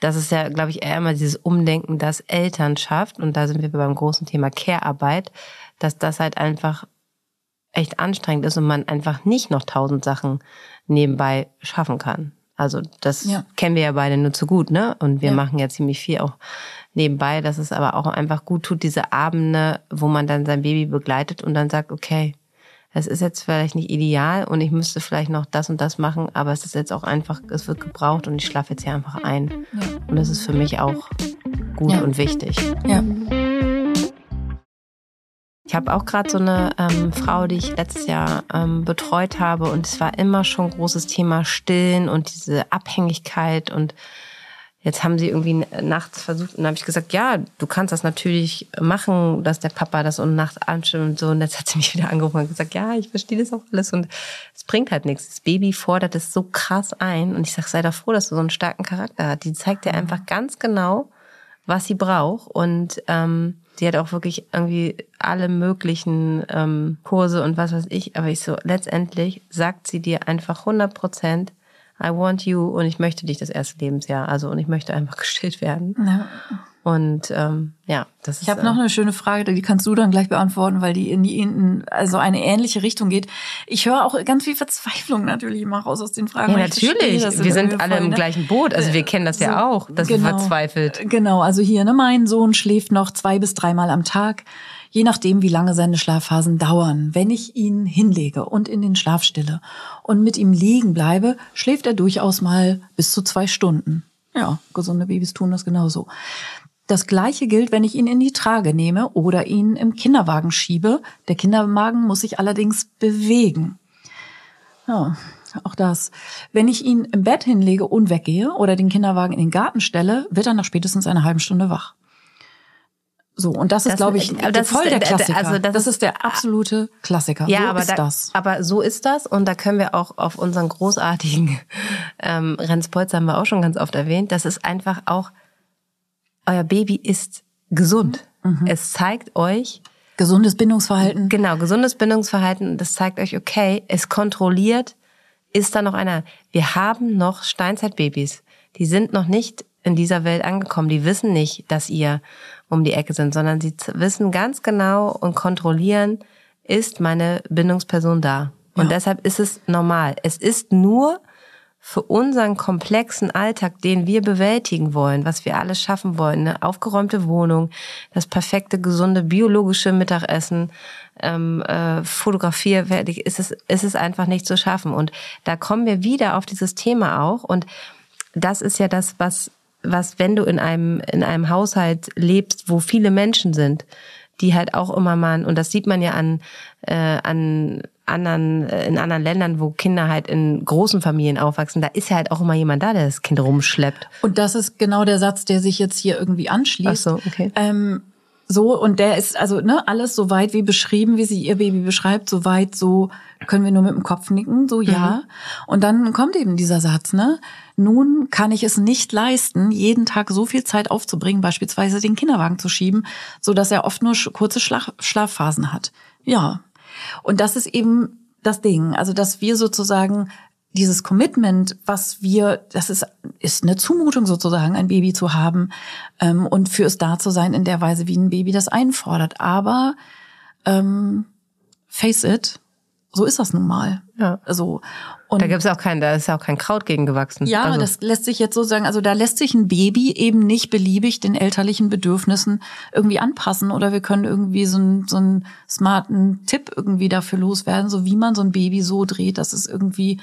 das ist ja, glaube ich, eher immer dieses Umdenken, das Elternschaft. Und da sind wir beim großen Thema Care-Arbeit dass das halt einfach echt anstrengend ist und man einfach nicht noch tausend Sachen nebenbei schaffen kann. Also das ja. kennen wir ja beide nur zu gut, ne? Und wir ja. machen ja ziemlich viel auch nebenbei, dass es aber auch einfach gut tut, diese Abende, wo man dann sein Baby begleitet und dann sagt, okay, es ist jetzt vielleicht nicht ideal und ich müsste vielleicht noch das und das machen, aber es ist jetzt auch einfach, es wird gebraucht und ich schlafe jetzt hier einfach ein. Ja. Und das ist für mich auch gut und wichtig. Ja. Ich habe auch gerade so eine ähm, Frau, die ich letztes Jahr ähm, betreut habe und es war immer schon großes Thema Stillen und diese Abhängigkeit und jetzt haben sie irgendwie nachts versucht und habe ich gesagt, ja, du kannst das natürlich machen, dass der Papa das um nachts anstimmt und so und jetzt hat sie mich wieder angerufen und gesagt, ja, ich verstehe das auch alles und es bringt halt nichts. Das Baby fordert es so krass ein und ich sage, sei doch froh, dass du so einen starken Charakter hast. Die zeigt dir einfach ganz genau, was sie braucht und ähm, Sie hat auch wirklich irgendwie alle möglichen ähm, Kurse und was weiß ich. Aber ich so, letztendlich sagt sie dir einfach 100 Prozent, I want you und ich möchte dich das erste Lebensjahr. Also und ich möchte einfach gestillt werden. Ja. Und ähm, ja, das ist. Ich habe noch eine schöne Frage, die kannst du dann gleich beantworten, weil die in die in also eine ähnliche Richtung geht. Ich höre auch ganz viel Verzweiflung natürlich immer raus aus den Fragen. Ja, natürlich. Verstehe, wir sind alle voll, im ne? gleichen Boot. Also wir kennen das so, ja auch, dass genau, wir verzweifelt. Genau. Also hier, ne, mein Sohn schläft noch zwei bis dreimal am Tag, je nachdem, wie lange seine Schlafphasen dauern. Wenn ich ihn hinlege und in den Schlaf stille und mit ihm liegen bleibe, schläft er durchaus mal bis zu zwei Stunden. Ja, gesunde Babys tun das genauso. Das gleiche gilt, wenn ich ihn in die Trage nehme oder ihn im Kinderwagen schiebe. Der Kinderwagen muss sich allerdings bewegen. Ja, auch das. Wenn ich ihn im Bett hinlege und weggehe oder den Kinderwagen in den Garten stelle, wird er nach spätestens einer halben Stunde wach. So, und das ist, glaube ich, das voll ist, der Klassiker. Also das, das, ist der absolute Klassiker. Ja, so aber ist da, das. Aber so ist das und da können wir auch auf unseren großartigen ähm, Renspolz haben wir auch schon ganz oft erwähnt, das ist einfach auch euer Baby ist gesund. Mhm. Es zeigt euch gesundes Bindungsverhalten. Genau, gesundes Bindungsverhalten. Das zeigt euch, okay, es kontrolliert, ist da noch einer. Wir haben noch Steinzeitbabys. Die sind noch nicht in dieser Welt angekommen. Die wissen nicht, dass ihr um die Ecke sind, sondern sie wissen ganz genau und kontrollieren, ist meine Bindungsperson da. Und ja. deshalb ist es normal. Es ist nur für unseren komplexen Alltag, den wir bewältigen wollen, was wir alles schaffen wollen, eine aufgeräumte Wohnung, das perfekte, gesunde, biologische Mittagessen, ähm, äh, fotografierfertig, ist es, ist es einfach nicht zu schaffen. Und da kommen wir wieder auf dieses Thema auch. Und das ist ja das, was, was, wenn du in einem, in einem Haushalt lebst, wo viele Menschen sind, die halt auch immer mal, und das sieht man ja an, äh, an anderen, äh, in anderen Ländern, wo Kinder halt in großen Familien aufwachsen, da ist ja halt auch immer jemand da, der das Kind rumschleppt. Und das ist genau der Satz, der sich jetzt hier irgendwie anschließt. Ach so, okay. Ähm, so, und der ist also ne, alles so weit wie beschrieben, wie sie ihr Baby beschreibt, so weit, so können wir nur mit dem Kopf nicken, so ja. Mhm. Und dann kommt eben dieser Satz, ne? Nun kann ich es nicht leisten, jeden Tag so viel Zeit aufzubringen, beispielsweise den Kinderwagen zu schieben, so dass er oft nur kurze Schlaf Schlafphasen hat. Ja, und das ist eben das Ding, also dass wir sozusagen dieses Commitment, was wir, das ist, ist eine Zumutung sozusagen, ein Baby zu haben ähm, und für es da zu sein in der Weise, wie ein Baby das einfordert. Aber ähm, face it, so ist das nun mal. Ja. So. Und da gibt es auch kein, da ist ja auch kein Kraut gegen gewachsen. Ja, also. das lässt sich jetzt so sagen, also da lässt sich ein Baby eben nicht beliebig den elterlichen Bedürfnissen irgendwie anpassen oder wir können irgendwie so einen, so einen smarten Tipp irgendwie dafür loswerden, so wie man so ein Baby so dreht, dass es irgendwie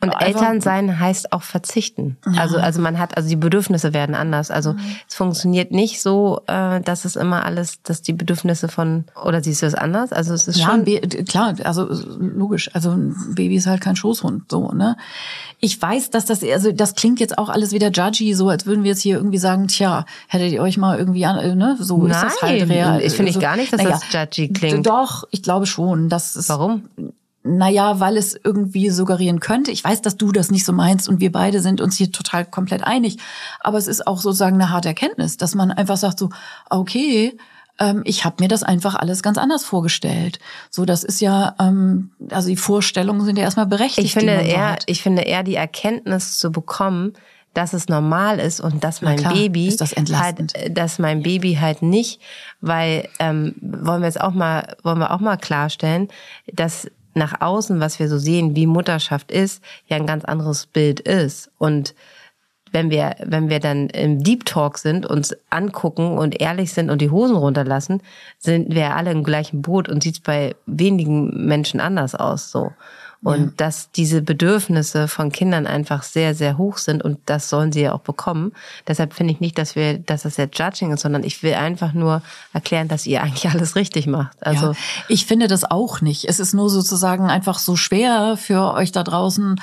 und Eltern sein heißt auch verzichten. Ja. Also, also man hat, also die Bedürfnisse werden anders. Also mhm. es funktioniert nicht so, äh, dass es immer alles, dass die Bedürfnisse von, oder siehst du es anders? Also es ist ja, schon. klar, also logisch. Also ein Baby ist halt kein Schoßhund, so, ne? Ich weiß, dass das, also das klingt jetzt auch alles wieder judgy, so als würden wir jetzt hier irgendwie sagen, tja, hättet ihr euch mal irgendwie an, ne? So Nein, ist das halt real. Ich finde so, ich gar nicht, dass naja, das judgy klingt. Doch, ich glaube schon. Das ist, Warum? Naja, weil es irgendwie suggerieren könnte. Ich weiß, dass du das nicht so meinst und wir beide sind uns hier total komplett einig. Aber es ist auch sozusagen eine harte Erkenntnis, dass man einfach sagt so, okay, ähm, ich habe mir das einfach alles ganz anders vorgestellt. So, das ist ja, ähm, also die Vorstellungen sind ja erstmal berechtigt. Ich finde eher, hat. ich finde eher die Erkenntnis zu bekommen, dass es normal ist und dass mein klar, Baby das halt, dass mein Baby halt nicht, weil ähm, wollen wir jetzt auch mal, wollen wir auch mal klarstellen, dass nach außen, was wir so sehen, wie Mutterschaft ist, ja ein ganz anderes Bild ist. Und wenn wir, wenn wir dann im Deep Talk sind, uns angucken und ehrlich sind und die Hosen runterlassen, sind wir alle im gleichen Boot und sieht es bei wenigen Menschen anders aus, so. Und ja. dass diese Bedürfnisse von Kindern einfach sehr, sehr hoch sind und das sollen sie ja auch bekommen. Deshalb finde ich nicht, dass wir, dass das jetzt Judging ist, sondern ich will einfach nur erklären, dass ihr eigentlich alles richtig macht. Also ja, ich finde das auch nicht. Es ist nur sozusagen einfach so schwer für euch da draußen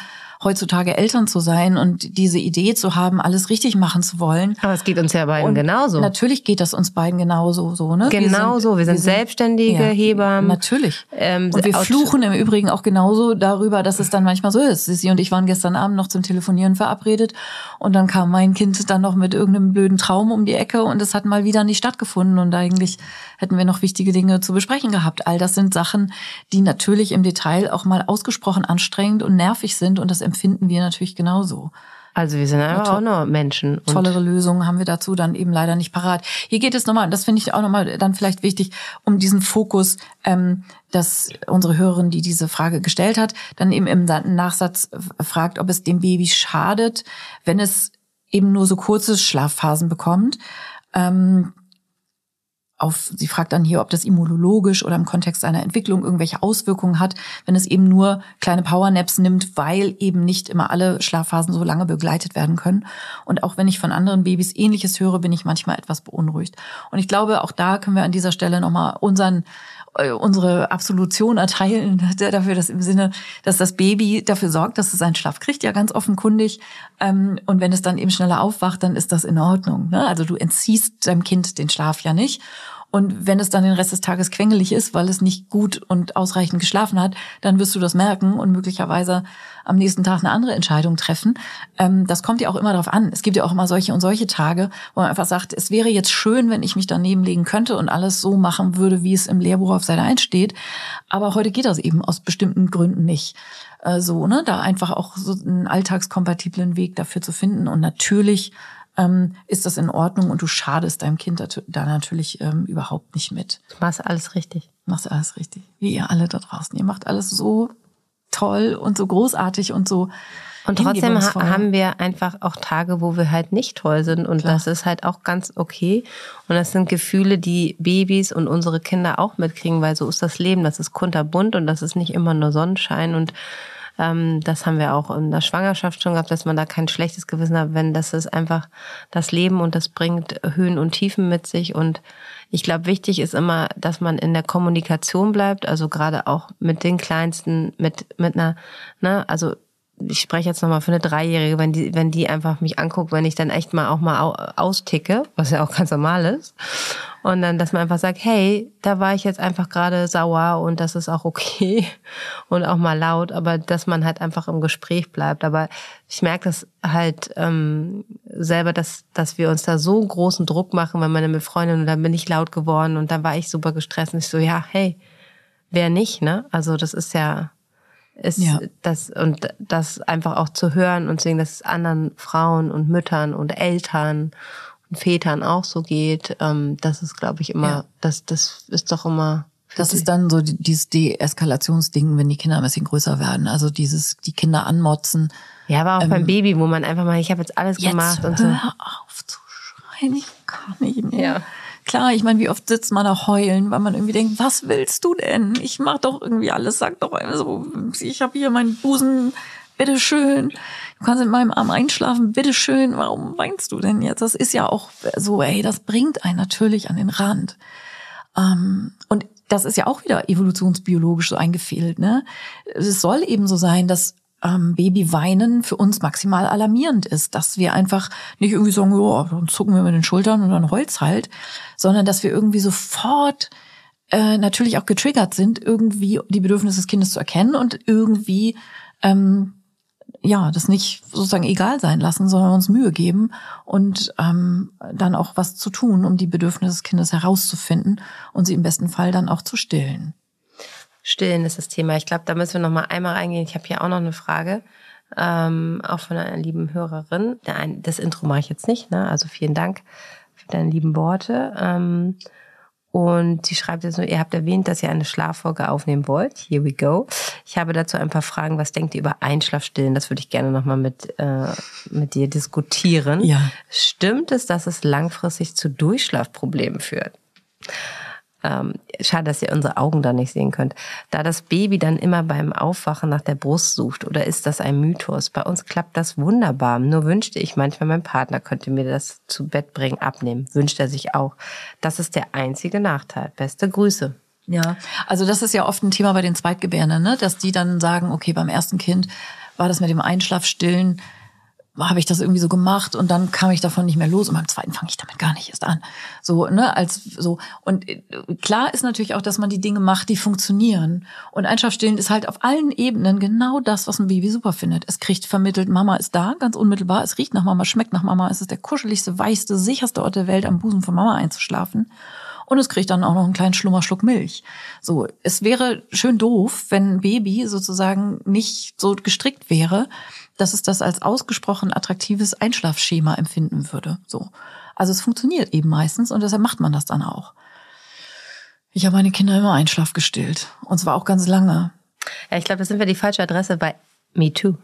heutzutage Eltern zu sein und diese Idee zu haben, alles richtig machen zu wollen. Aber es geht uns ja beiden und genauso. Natürlich geht das uns beiden genauso, so, ne? Genau wir so. Wir sind, wir sind selbstständige ja, Hebammen. Natürlich. Ähm, und wir fluchen im Übrigen auch genauso darüber, dass es dann manchmal so ist. Sie und ich waren gestern Abend noch zum Telefonieren verabredet und dann kam mein Kind dann noch mit irgendeinem blöden Traum um die Ecke und es hat mal wieder nicht stattgefunden und eigentlich hätten wir noch wichtige Dinge zu besprechen gehabt. All das sind Sachen, die natürlich im Detail auch mal ausgesprochen anstrengend und nervig sind und das empfinden wir natürlich genauso. Also wir sind einfach auch nur Menschen. Und tollere Lösungen haben wir dazu dann eben leider nicht parat. Hier geht es nochmal, das finde ich auch nochmal dann vielleicht wichtig, um diesen Fokus, ähm, dass unsere Hörerin, die diese Frage gestellt hat, dann eben im Nachsatz fragt, ob es dem Baby schadet, wenn es eben nur so kurze Schlafphasen bekommt. Ähm, auf, sie fragt dann hier, ob das immunologisch oder im Kontext einer Entwicklung irgendwelche Auswirkungen hat, wenn es eben nur kleine Powernaps nimmt, weil eben nicht immer alle Schlafphasen so lange begleitet werden können. Und auch wenn ich von anderen Babys Ähnliches höre, bin ich manchmal etwas beunruhigt. Und ich glaube, auch da können wir an dieser Stelle nochmal unseren unsere Absolution erteilen dafür, dass im Sinne, dass das Baby dafür sorgt, dass es seinen Schlaf kriegt, ja ganz offenkundig. Ähm, und wenn es dann eben schneller aufwacht, dann ist das in Ordnung. Ne? Also du entziehst deinem Kind den Schlaf ja nicht. Und wenn es dann den Rest des Tages quengelig ist, weil es nicht gut und ausreichend geschlafen hat, dann wirst du das merken und möglicherweise am nächsten Tag eine andere Entscheidung treffen. Ähm, das kommt ja auch immer darauf an. Es gibt ja auch immer solche und solche Tage, wo man einfach sagt, es wäre jetzt schön, wenn ich mich daneben legen könnte und alles so machen würde, wie es im Lehrbuch auf Seite 1 steht. Aber heute geht das eben aus bestimmten Gründen nicht äh, so, ne, da einfach auch so einen alltagskompatiblen Weg dafür zu finden. Und natürlich ähm, ist das in Ordnung und du schadest deinem Kind da natürlich ähm, überhaupt nicht mit. Du machst alles richtig. Du machst alles richtig. Wie ihr alle da draußen. Ihr macht alles so toll und so großartig und so. Und trotzdem ha haben wir einfach auch Tage, wo wir halt nicht toll sind. Und Klar. das ist halt auch ganz okay. Und das sind Gefühle, die Babys und unsere Kinder auch mitkriegen, weil so ist das Leben. Das ist kunterbunt und das ist nicht immer nur Sonnenschein. Und ähm, das haben wir auch in der Schwangerschaft schon gehabt, dass man da kein schlechtes Gewissen hat, wenn das ist einfach das Leben und das bringt Höhen und Tiefen mit sich. Und ich glaube, wichtig ist immer, dass man in der Kommunikation bleibt, also gerade auch mit den Kleinsten, mit, mit einer, ne, also ich spreche jetzt nochmal für eine Dreijährige, wenn die, wenn die einfach mich anguckt, wenn ich dann echt mal auch mal austicke, was ja auch ganz normal ist. Und dann, dass man einfach sagt, hey, da war ich jetzt einfach gerade sauer und das ist auch okay und auch mal laut, aber dass man halt einfach im Gespräch bleibt. Aber ich merke das halt ähm, selber, dass, dass wir uns da so großen Druck machen, wenn meine Freundin und dann bin ich laut geworden und dann war ich super gestresst und ich so, ja, hey, wer nicht, ne? Also das ist ja, ist ja. das und das einfach auch zu hören und sehen, dass es anderen Frauen und Müttern und Eltern und Vätern auch so geht, ähm, das ist, glaube ich, immer, ja. das, das ist doch immer. Das ist dann so dieses Deeskalationsding, wenn die Kinder ein bisschen größer werden. Also dieses, die Kinder anmotzen. Ja, aber auch ähm, beim Baby, wo man einfach mal, ich habe jetzt alles jetzt gemacht und so. Hör auf zu schreien, ich kann nicht mehr. Ja. Klar, ich meine, wie oft sitzt man da heulen, weil man irgendwie denkt, was willst du denn? Ich mach doch irgendwie alles, sag doch so, ich habe hier meinen Busen, bitteschön. Du kannst in meinem Arm einschlafen, bitteschön. Warum weinst du denn jetzt? Das ist ja auch so, ey, das bringt einen natürlich an den Rand. Ähm, und das ist ja auch wieder evolutionsbiologisch so eingefehlt, ne? Es soll eben so sein, dass ähm, Babyweinen für uns maximal alarmierend ist, dass wir einfach nicht irgendwie sagen, ja, dann zucken wir mit den Schultern und dann Holz halt, sondern dass wir irgendwie sofort äh, natürlich auch getriggert sind, irgendwie die Bedürfnisse des Kindes zu erkennen und irgendwie ähm, ja, das nicht sozusagen egal sein lassen, sondern uns Mühe geben und ähm, dann auch was zu tun, um die Bedürfnisse des Kindes herauszufinden und sie im besten Fall dann auch zu stillen. Stillen ist das Thema. Ich glaube, da müssen wir noch mal einmal reingehen. Ich habe hier auch noch eine Frage, ähm, auch von einer lieben Hörerin. Das Intro mache ich jetzt nicht, ne? Also vielen Dank für deine lieben Worte. Ähm, und sie schreibt jetzt nur, ihr habt erwähnt, dass ihr eine Schlaffolge aufnehmen wollt. Here we go. Ich habe dazu ein paar Fragen. Was denkt ihr über Einschlafstillen? Das würde ich gerne nochmal mit, äh, mit dir diskutieren. Ja. Stimmt es, dass es langfristig zu Durchschlafproblemen führt? Ähm, schade, dass ihr unsere Augen da nicht sehen könnt, da das Baby dann immer beim Aufwachen nach der Brust sucht oder ist das ein Mythos? Bei uns klappt das wunderbar. Nur wünschte ich manchmal, mein Partner könnte mir das zu Bett bringen, abnehmen. Wünscht er sich auch. Das ist der einzige Nachteil. Beste Grüße. Ja, also das ist ja oft ein Thema bei den Zweitgebärenden, ne? dass die dann sagen, okay, beim ersten Kind war das mit dem Einschlafstillen habe ich das irgendwie so gemacht und dann kam ich davon nicht mehr los und beim zweiten fange ich damit gar nicht erst an. So, ne, als so und äh, klar ist natürlich auch, dass man die Dinge macht, die funktionieren und Einschlafstillen ist halt auf allen Ebenen genau das, was ein Baby super findet. Es kriegt vermittelt, Mama ist da, ganz unmittelbar, es riecht nach Mama, schmeckt nach Mama, es ist der kuscheligste, weichste, sicherste Ort der Welt am Busen von Mama einzuschlafen. und es kriegt dann auch noch einen kleinen Schlummerschluck Milch. So, es wäre schön doof, wenn ein Baby sozusagen nicht so gestrickt wäre, dass es das als ausgesprochen attraktives Einschlafschema empfinden würde. So. Also es funktioniert eben meistens und deshalb macht man das dann auch. Ich habe meine Kinder immer Einschlaf gestillt. Und zwar auch ganz lange. Ja, ich glaube, das sind wir die falsche Adresse bei Me too.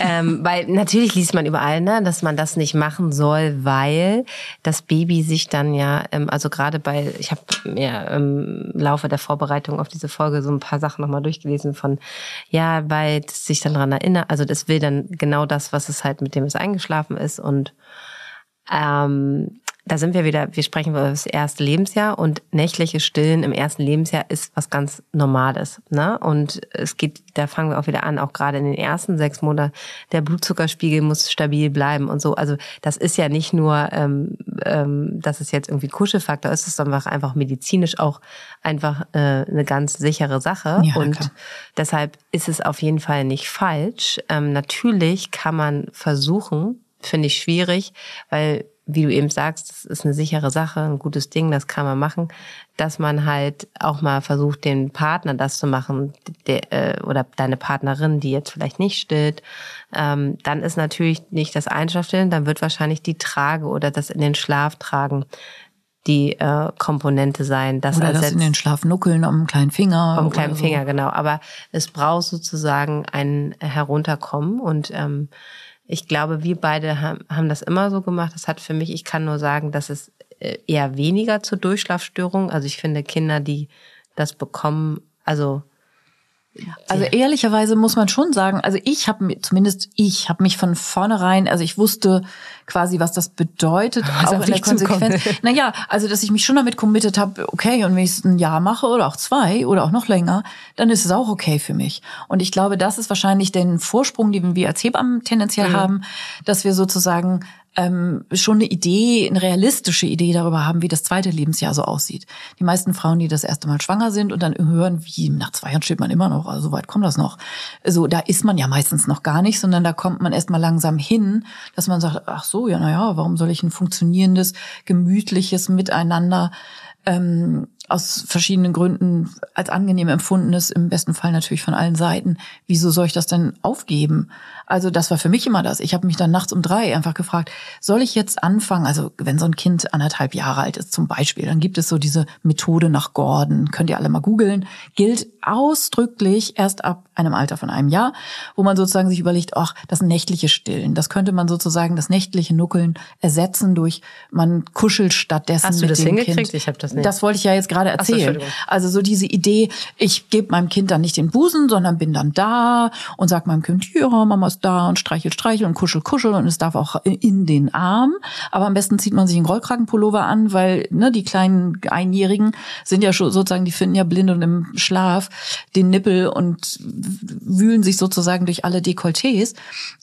ähm, weil natürlich liest man überall, ne, dass man das nicht machen soll, weil das Baby sich dann ja, ähm, also gerade bei, ich habe mir im Laufe der Vorbereitung auf diese Folge so ein paar Sachen nochmal durchgelesen von, ja, weil es sich dann dran erinnert, also das will dann genau das, was es halt mit dem es eingeschlafen ist und ähm, da sind wir wieder, wir sprechen über das erste Lebensjahr und nächtliche Stillen im ersten Lebensjahr ist was ganz Normales. Ne? Und es geht, da fangen wir auch wieder an, auch gerade in den ersten sechs Monaten, der Blutzuckerspiegel muss stabil bleiben und so. Also das ist ja nicht nur, ähm, ähm, dass es jetzt irgendwie Kuschelfaktor ist, sondern einfach medizinisch auch einfach äh, eine ganz sichere Sache. Ja, und klar. deshalb ist es auf jeden Fall nicht falsch. Ähm, natürlich kann man versuchen, finde ich schwierig, weil wie du eben sagst, das ist eine sichere Sache, ein gutes Ding, das kann man machen, dass man halt auch mal versucht, den Partner das zu machen, der, äh, oder deine Partnerin, die jetzt vielleicht nicht stillt, ähm, dann ist natürlich nicht das Einschlafstillen, dann wird wahrscheinlich die Trage oder das in den Schlaf tragen die äh, Komponente sein. Das Oder das in den Schlaf nuckeln am kleinen Finger. Am kleinen so. Finger, genau. Aber es braucht sozusagen ein Herunterkommen und ähm, ich glaube, wir beide haben, haben das immer so gemacht. Das hat für mich, ich kann nur sagen, dass es äh, eher weniger zur Durchschlafstörung. Also ich finde Kinder, die das bekommen, also also ehrlicherweise muss man schon sagen, also ich habe zumindest ich habe mich von vornherein, also ich wusste quasi, was das bedeutet, was auch in der Konsequenz. Naja, also dass ich mich schon damit committed habe, okay, und wenn ich es ein Jahr mache oder auch zwei oder auch noch länger, dann ist es auch okay für mich. Und ich glaube, das ist wahrscheinlich den Vorsprung, den wir als Hebammen tendenziell mhm. haben, dass wir sozusagen ähm, schon eine Idee, eine realistische Idee darüber haben, wie das zweite Lebensjahr so aussieht. Die meisten Frauen, die das erste Mal schwanger sind und dann hören, wie nach zwei Jahren steht man immer noch, also so weit kommt das noch. So, da ist man ja meistens noch gar nicht, sondern da kommt man erst mal langsam hin, dass man sagt, ach so, ja, naja, warum soll ich ein funktionierendes, gemütliches Miteinander ähm, aus verschiedenen Gründen als angenehm empfunden ist, im besten Fall natürlich von allen Seiten. Wieso soll ich das denn aufgeben? Also das war für mich immer das. Ich habe mich dann nachts um drei einfach gefragt, soll ich jetzt anfangen? Also wenn so ein Kind anderthalb Jahre alt ist zum Beispiel, dann gibt es so diese Methode nach Gordon, könnt ihr alle mal googeln, gilt ausdrücklich erst ab einem Alter von einem Jahr, wo man sozusagen sich überlegt, ach, das nächtliche Stillen, das könnte man sozusagen das nächtliche Nuckeln ersetzen durch, man kuschelt stattdessen Hast du mit das dem hingekriegt? Kind. Ich habe das nicht. Das wollte ich ja jetzt gerade erzählen. So, also so diese Idee, ich gebe meinem Kind dann nicht den Busen, sondern bin dann da und sag meinem Kind, ja, Mama ist da und streichel, streichel und kuschel, kuschel und es darf auch in den Arm. Aber am besten zieht man sich einen Rollkragenpullover an, weil ne, die kleinen Einjährigen sind ja schon sozusagen, die finden ja blind und im Schlaf den Nippel und wühlen sich sozusagen durch alle Dekolletés.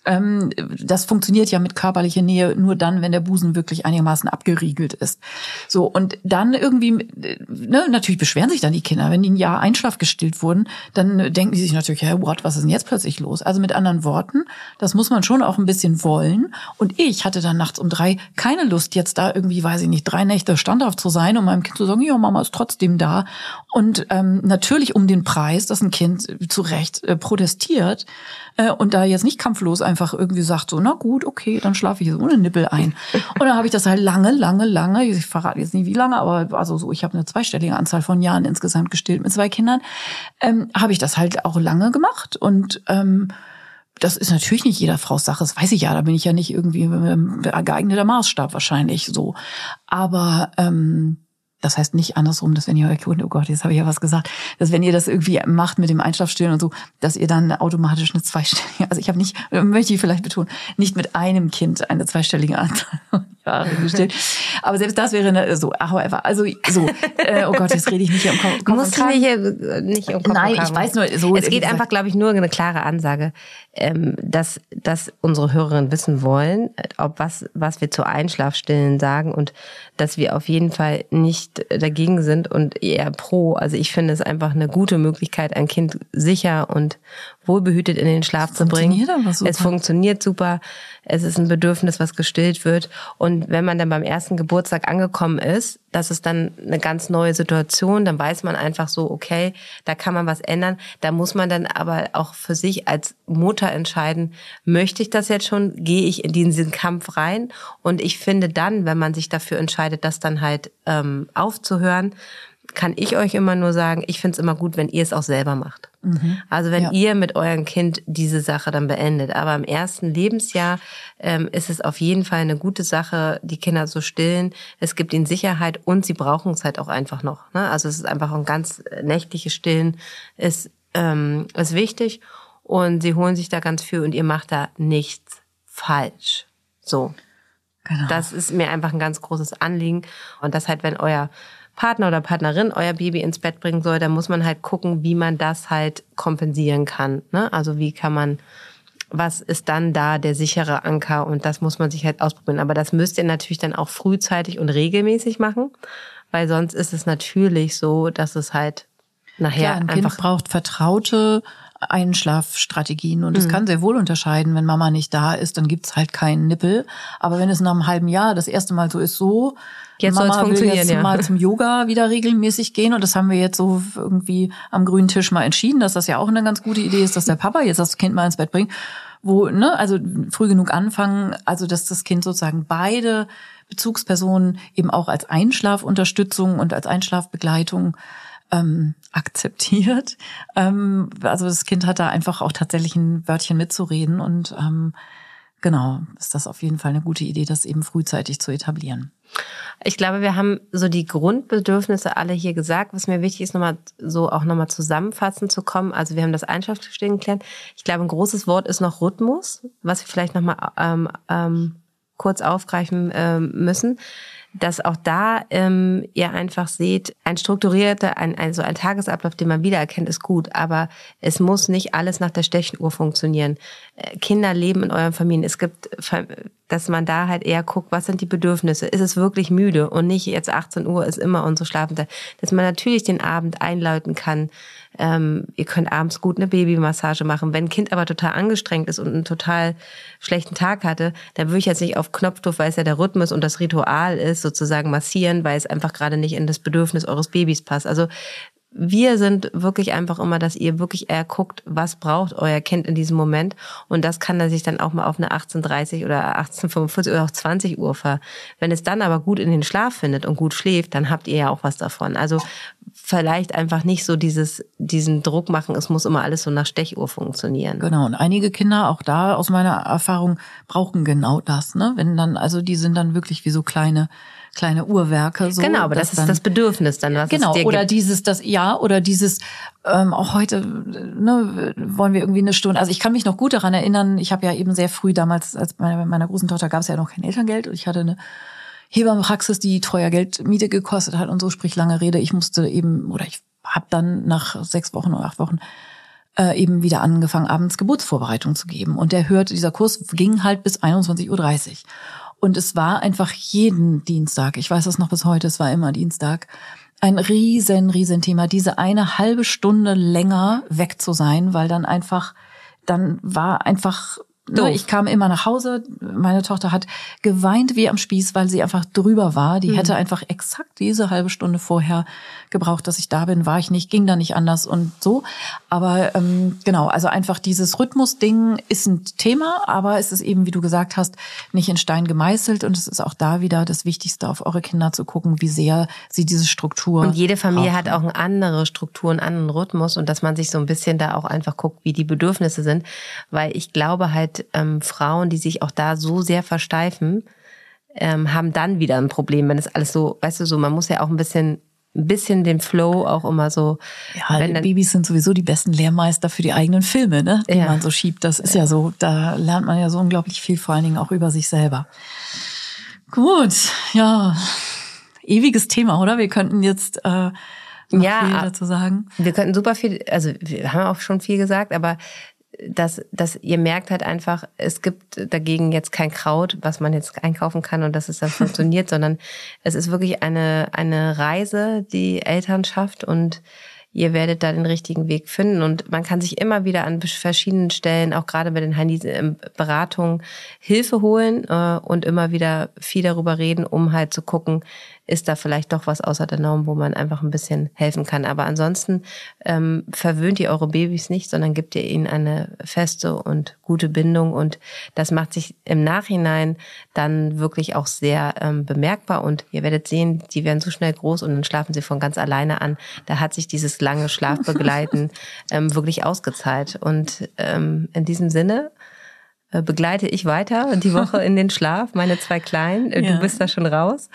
Ähm, das funktioniert ja mit körperlicher Nähe nur dann, wenn der Busen wirklich einigermaßen abgeriegelt ist. So, und dann irgendwie, ne, natürlich beschweren sich dann die Kinder, wenn die ein Jahr Einschlaf gestillt wurden, dann denken die sich natürlich, hey, what, was ist denn jetzt plötzlich los? Also mit anderen Worten, das muss man schon auch ein bisschen wollen. Und ich hatte dann nachts um drei keine Lust, jetzt da irgendwie, weiß ich nicht, drei Nächte standhaft zu sein und meinem Kind zu sagen, ja, Mama ist trotzdem da. Und ähm, natürlich um den Preis, dass ein Kind zu Recht äh, protestiert äh, und da jetzt nicht kampflos einfach irgendwie sagt, so, na gut, okay, dann schlafe ich jetzt ohne Nippel ein. Und dann habe ich das halt lange, lange, lange, ich verrate jetzt nicht wie lange, aber also so, ich habe eine zweistellige Anzahl von Jahren insgesamt gestillt mit zwei Kindern, ähm, habe ich das halt auch lange gemacht und ähm, das ist natürlich nicht jeder Frau Sache, das weiß ich ja, da bin ich ja nicht irgendwie ein geeigneter Maßstab wahrscheinlich so. Aber ähm, das heißt nicht andersrum, dass wenn ihr euch, oh Gott, jetzt habe ich ja was gesagt, dass wenn ihr das irgendwie macht mit dem Einschlafstillen und so, dass ihr dann automatisch eine zweistellige, also ich habe nicht, möchte ich vielleicht betonen, nicht mit einem Kind eine zweistellige Anzahl gestellt. Aber selbst das wäre eine, so, however, also so, äh, oh Gott, jetzt rede ich nicht hier um Kopf. Du musst nicht, äh, nicht um Kopf Nein, ich weiß nur, so. Es geht einfach, glaube ich, nur eine klare Ansage, ähm, dass, dass unsere Hörerinnen wissen wollen, ob was, was wir zu Einschlafstillen sagen und dass wir auf jeden Fall nicht dagegen sind und eher pro. Also ich finde es einfach eine gute Möglichkeit, ein Kind sicher und wohlbehütet in den Schlaf zu bringen. Es funktioniert super. Es ist ein Bedürfnis, was gestillt wird. Und wenn man dann beim ersten Geburtstag angekommen ist, das ist dann eine ganz neue Situation. Dann weiß man einfach so, okay, da kann man was ändern. Da muss man dann aber auch für sich als Mutter entscheiden, möchte ich das jetzt schon? Gehe ich in diesen Kampf rein? Und ich finde dann, wenn man sich dafür entscheidet, das dann halt ähm, aufzuhören, kann ich euch immer nur sagen, ich finde es immer gut, wenn ihr es auch selber macht. Mhm. Also wenn ja. ihr mit eurem Kind diese Sache dann beendet. Aber im ersten Lebensjahr ähm, ist es auf jeden Fall eine gute Sache, die Kinder zu stillen. Es gibt ihnen Sicherheit und sie brauchen es halt auch einfach noch. Ne? Also es ist einfach ein ganz nächtliches Stillen ist, ähm, ist wichtig und sie holen sich da ganz viel und ihr macht da nichts falsch. So. Genau. Das ist mir einfach ein ganz großes Anliegen. Und das halt, wenn euer Partner oder Partnerin euer Baby ins Bett bringen soll, dann muss man halt gucken, wie man das halt kompensieren kann. Ne? Also wie kann man, was ist dann da der sichere Anker und das muss man sich halt ausprobieren. Aber das müsst ihr natürlich dann auch frühzeitig und regelmäßig machen, weil sonst ist es natürlich so, dass es halt nachher Klar, ein einfach kind braucht vertraute Einschlafstrategien und es mhm. kann sehr wohl unterscheiden, wenn Mama nicht da ist, dann gibt's halt keinen Nippel. Aber wenn es nach einem halben Jahr das erste Mal so ist, so, Jetzt Mama will jetzt ja. mal zum Yoga wieder regelmäßig gehen und das haben wir jetzt so irgendwie am grünen Tisch mal entschieden, dass das ja auch eine ganz gute Idee ist, dass der Papa jetzt das Kind mal ins Bett bringt, wo ne, also früh genug anfangen, also dass das Kind sozusagen beide Bezugspersonen eben auch als Einschlafunterstützung und als Einschlafbegleitung ähm, akzeptiert. Ähm, also das Kind hat da einfach auch tatsächlich ein Wörtchen mitzureden und ähm, genau ist das auf jeden Fall eine gute Idee, das eben frühzeitig zu etablieren. Ich glaube, wir haben so die Grundbedürfnisse alle hier gesagt. Was mir wichtig ist, nochmal so auch nochmal zusammenfassend zu kommen. Also wir haben das Einschlafstehen geklärt. Ich glaube, ein großes Wort ist noch Rhythmus, was wir vielleicht nochmal ähm, ähm, kurz aufgreifen ähm, müssen dass auch da ähm, ihr einfach seht, ein strukturierter, ein, also ein Tagesablauf, den man wiedererkennt, ist gut, aber es muss nicht alles nach der Stechuhr funktionieren. Äh, Kinder leben in euren Familien. Es gibt, dass man da halt eher guckt, was sind die Bedürfnisse? Ist es wirklich müde und nicht jetzt 18 Uhr ist immer unsere Schlafenszeit. Dass man natürlich den Abend einläuten kann, ähm, ihr könnt abends gut eine Babymassage machen. Wenn ein Kind aber total angestrengt ist und einen total schlechten Tag hatte, dann würde ich jetzt nicht auf Knopfdruck, weil es ja der Rhythmus und das Ritual ist, sozusagen massieren, weil es einfach gerade nicht in das Bedürfnis eures Babys passt. Also wir sind wirklich einfach immer, dass ihr wirklich eher guckt, was braucht euer Kind in diesem Moment. Und das kann er sich dann auch mal auf eine 18.30 oder 18.45 oder auch 20 Uhr ver. Wenn es dann aber gut in den Schlaf findet und gut schläft, dann habt ihr ja auch was davon. Also vielleicht einfach nicht so dieses, diesen Druck machen, es muss immer alles so nach Stechuhr funktionieren. Genau. Und einige Kinder, auch da aus meiner Erfahrung, brauchen genau das, ne? Wenn dann, also die sind dann wirklich wie so kleine, kleine Uhrwerke. So, genau, aber das ist dann, das Bedürfnis dann, was genau, es dir oder gibt. dieses, das ja, oder dieses ähm, auch heute ne, wollen wir irgendwie eine Stunde. Also ich kann mich noch gut daran erinnern. Ich habe ja eben sehr früh damals, als meine, meiner großen Tochter gab es ja noch kein Elterngeld und ich hatte eine Hebammenpraxis, die teuer Geld Miete gekostet hat und so, sprich lange Rede. Ich musste eben oder ich habe dann nach sechs Wochen oder acht Wochen äh, eben wieder angefangen, abends Geburtsvorbereitung zu geben. Und der hört, dieser Kurs ging halt bis 21.30 Uhr. Und es war einfach jeden Dienstag, ich weiß das noch bis heute, es war immer Dienstag, ein riesen, riesen Thema, diese eine halbe Stunde länger weg zu sein, weil dann einfach, dann war einfach Ne, ich kam immer nach Hause. Meine Tochter hat geweint wie am Spieß, weil sie einfach drüber war. Die mhm. hätte einfach exakt diese halbe Stunde vorher gebraucht, dass ich da bin. War ich nicht, ging da nicht anders und so. Aber ähm, genau, also einfach dieses Rhythmus-Ding ist ein Thema, aber es ist eben, wie du gesagt hast, nicht in Stein gemeißelt. Und es ist auch da wieder das Wichtigste, auf eure Kinder zu gucken, wie sehr sie diese Struktur. Und jede Familie brauchen. hat auch eine andere Struktur, einen anderen Rhythmus und dass man sich so ein bisschen da auch einfach guckt, wie die Bedürfnisse sind. Weil ich glaube halt, ähm, Frauen, die sich auch da so sehr versteifen, ähm, haben dann wieder ein Problem, wenn es alles so, weißt du, so, man muss ja auch ein bisschen ein bisschen den Flow auch immer so. Ja, wenn dann, Babys sind sowieso die besten Lehrmeister für die eigenen Filme, ne? Die ja. man so schiebt. Das ist ja so, da lernt man ja so unglaublich viel, vor allen Dingen auch über sich selber. Gut, ja. Ewiges Thema, oder? Wir könnten jetzt äh, noch ja, viel dazu sagen. Wir könnten super viel, also wir haben auch schon viel gesagt, aber dass, dass ihr merkt halt einfach, es gibt dagegen jetzt kein Kraut, was man jetzt einkaufen kann und dass es dann funktioniert, sondern es ist wirklich eine, eine Reise, die Elternschaft und ihr werdet da den richtigen Weg finden. Und man kann sich immer wieder an verschiedenen Stellen, auch gerade bei den Handy-Beratungen, Hilfe holen äh, und immer wieder viel darüber reden, um halt zu gucken, ist da vielleicht doch was außer der Norm, wo man einfach ein bisschen helfen kann. Aber ansonsten ähm, verwöhnt ihr eure Babys nicht, sondern gebt ihr ihnen eine feste und gute Bindung. Und das macht sich im Nachhinein dann wirklich auch sehr ähm, bemerkbar. Und ihr werdet sehen, die werden so schnell groß und dann schlafen sie von ganz alleine an. Da hat sich dieses lange Schlafbegleiten ähm, wirklich ausgezahlt. Und ähm, in diesem Sinne begleite ich weiter die Woche in den Schlaf, meine zwei Kleinen. Äh, du ja. bist da schon raus.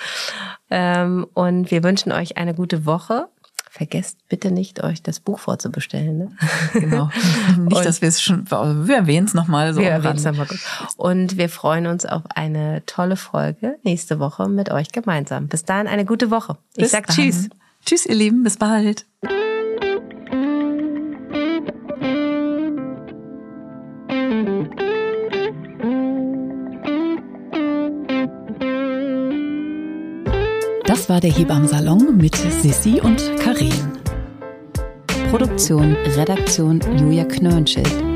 Ähm, und wir wünschen euch eine gute Woche. Vergesst bitte nicht, euch das Buch vorzubestellen. Ne? Genau. Nicht, und dass wir es schon, wir erwähnen es nochmal so. Wir erwähnen es nochmal. Und wir freuen uns auf eine tolle Folge nächste Woche mit euch gemeinsam. Bis dahin eine gute Woche. Ich bis sag dann. Tschüss. Tschüss, ihr Lieben. Bis bald. Das war der Hebammsalon mit Sissi und Karin. Produktion, Redaktion Julia Knörnschild.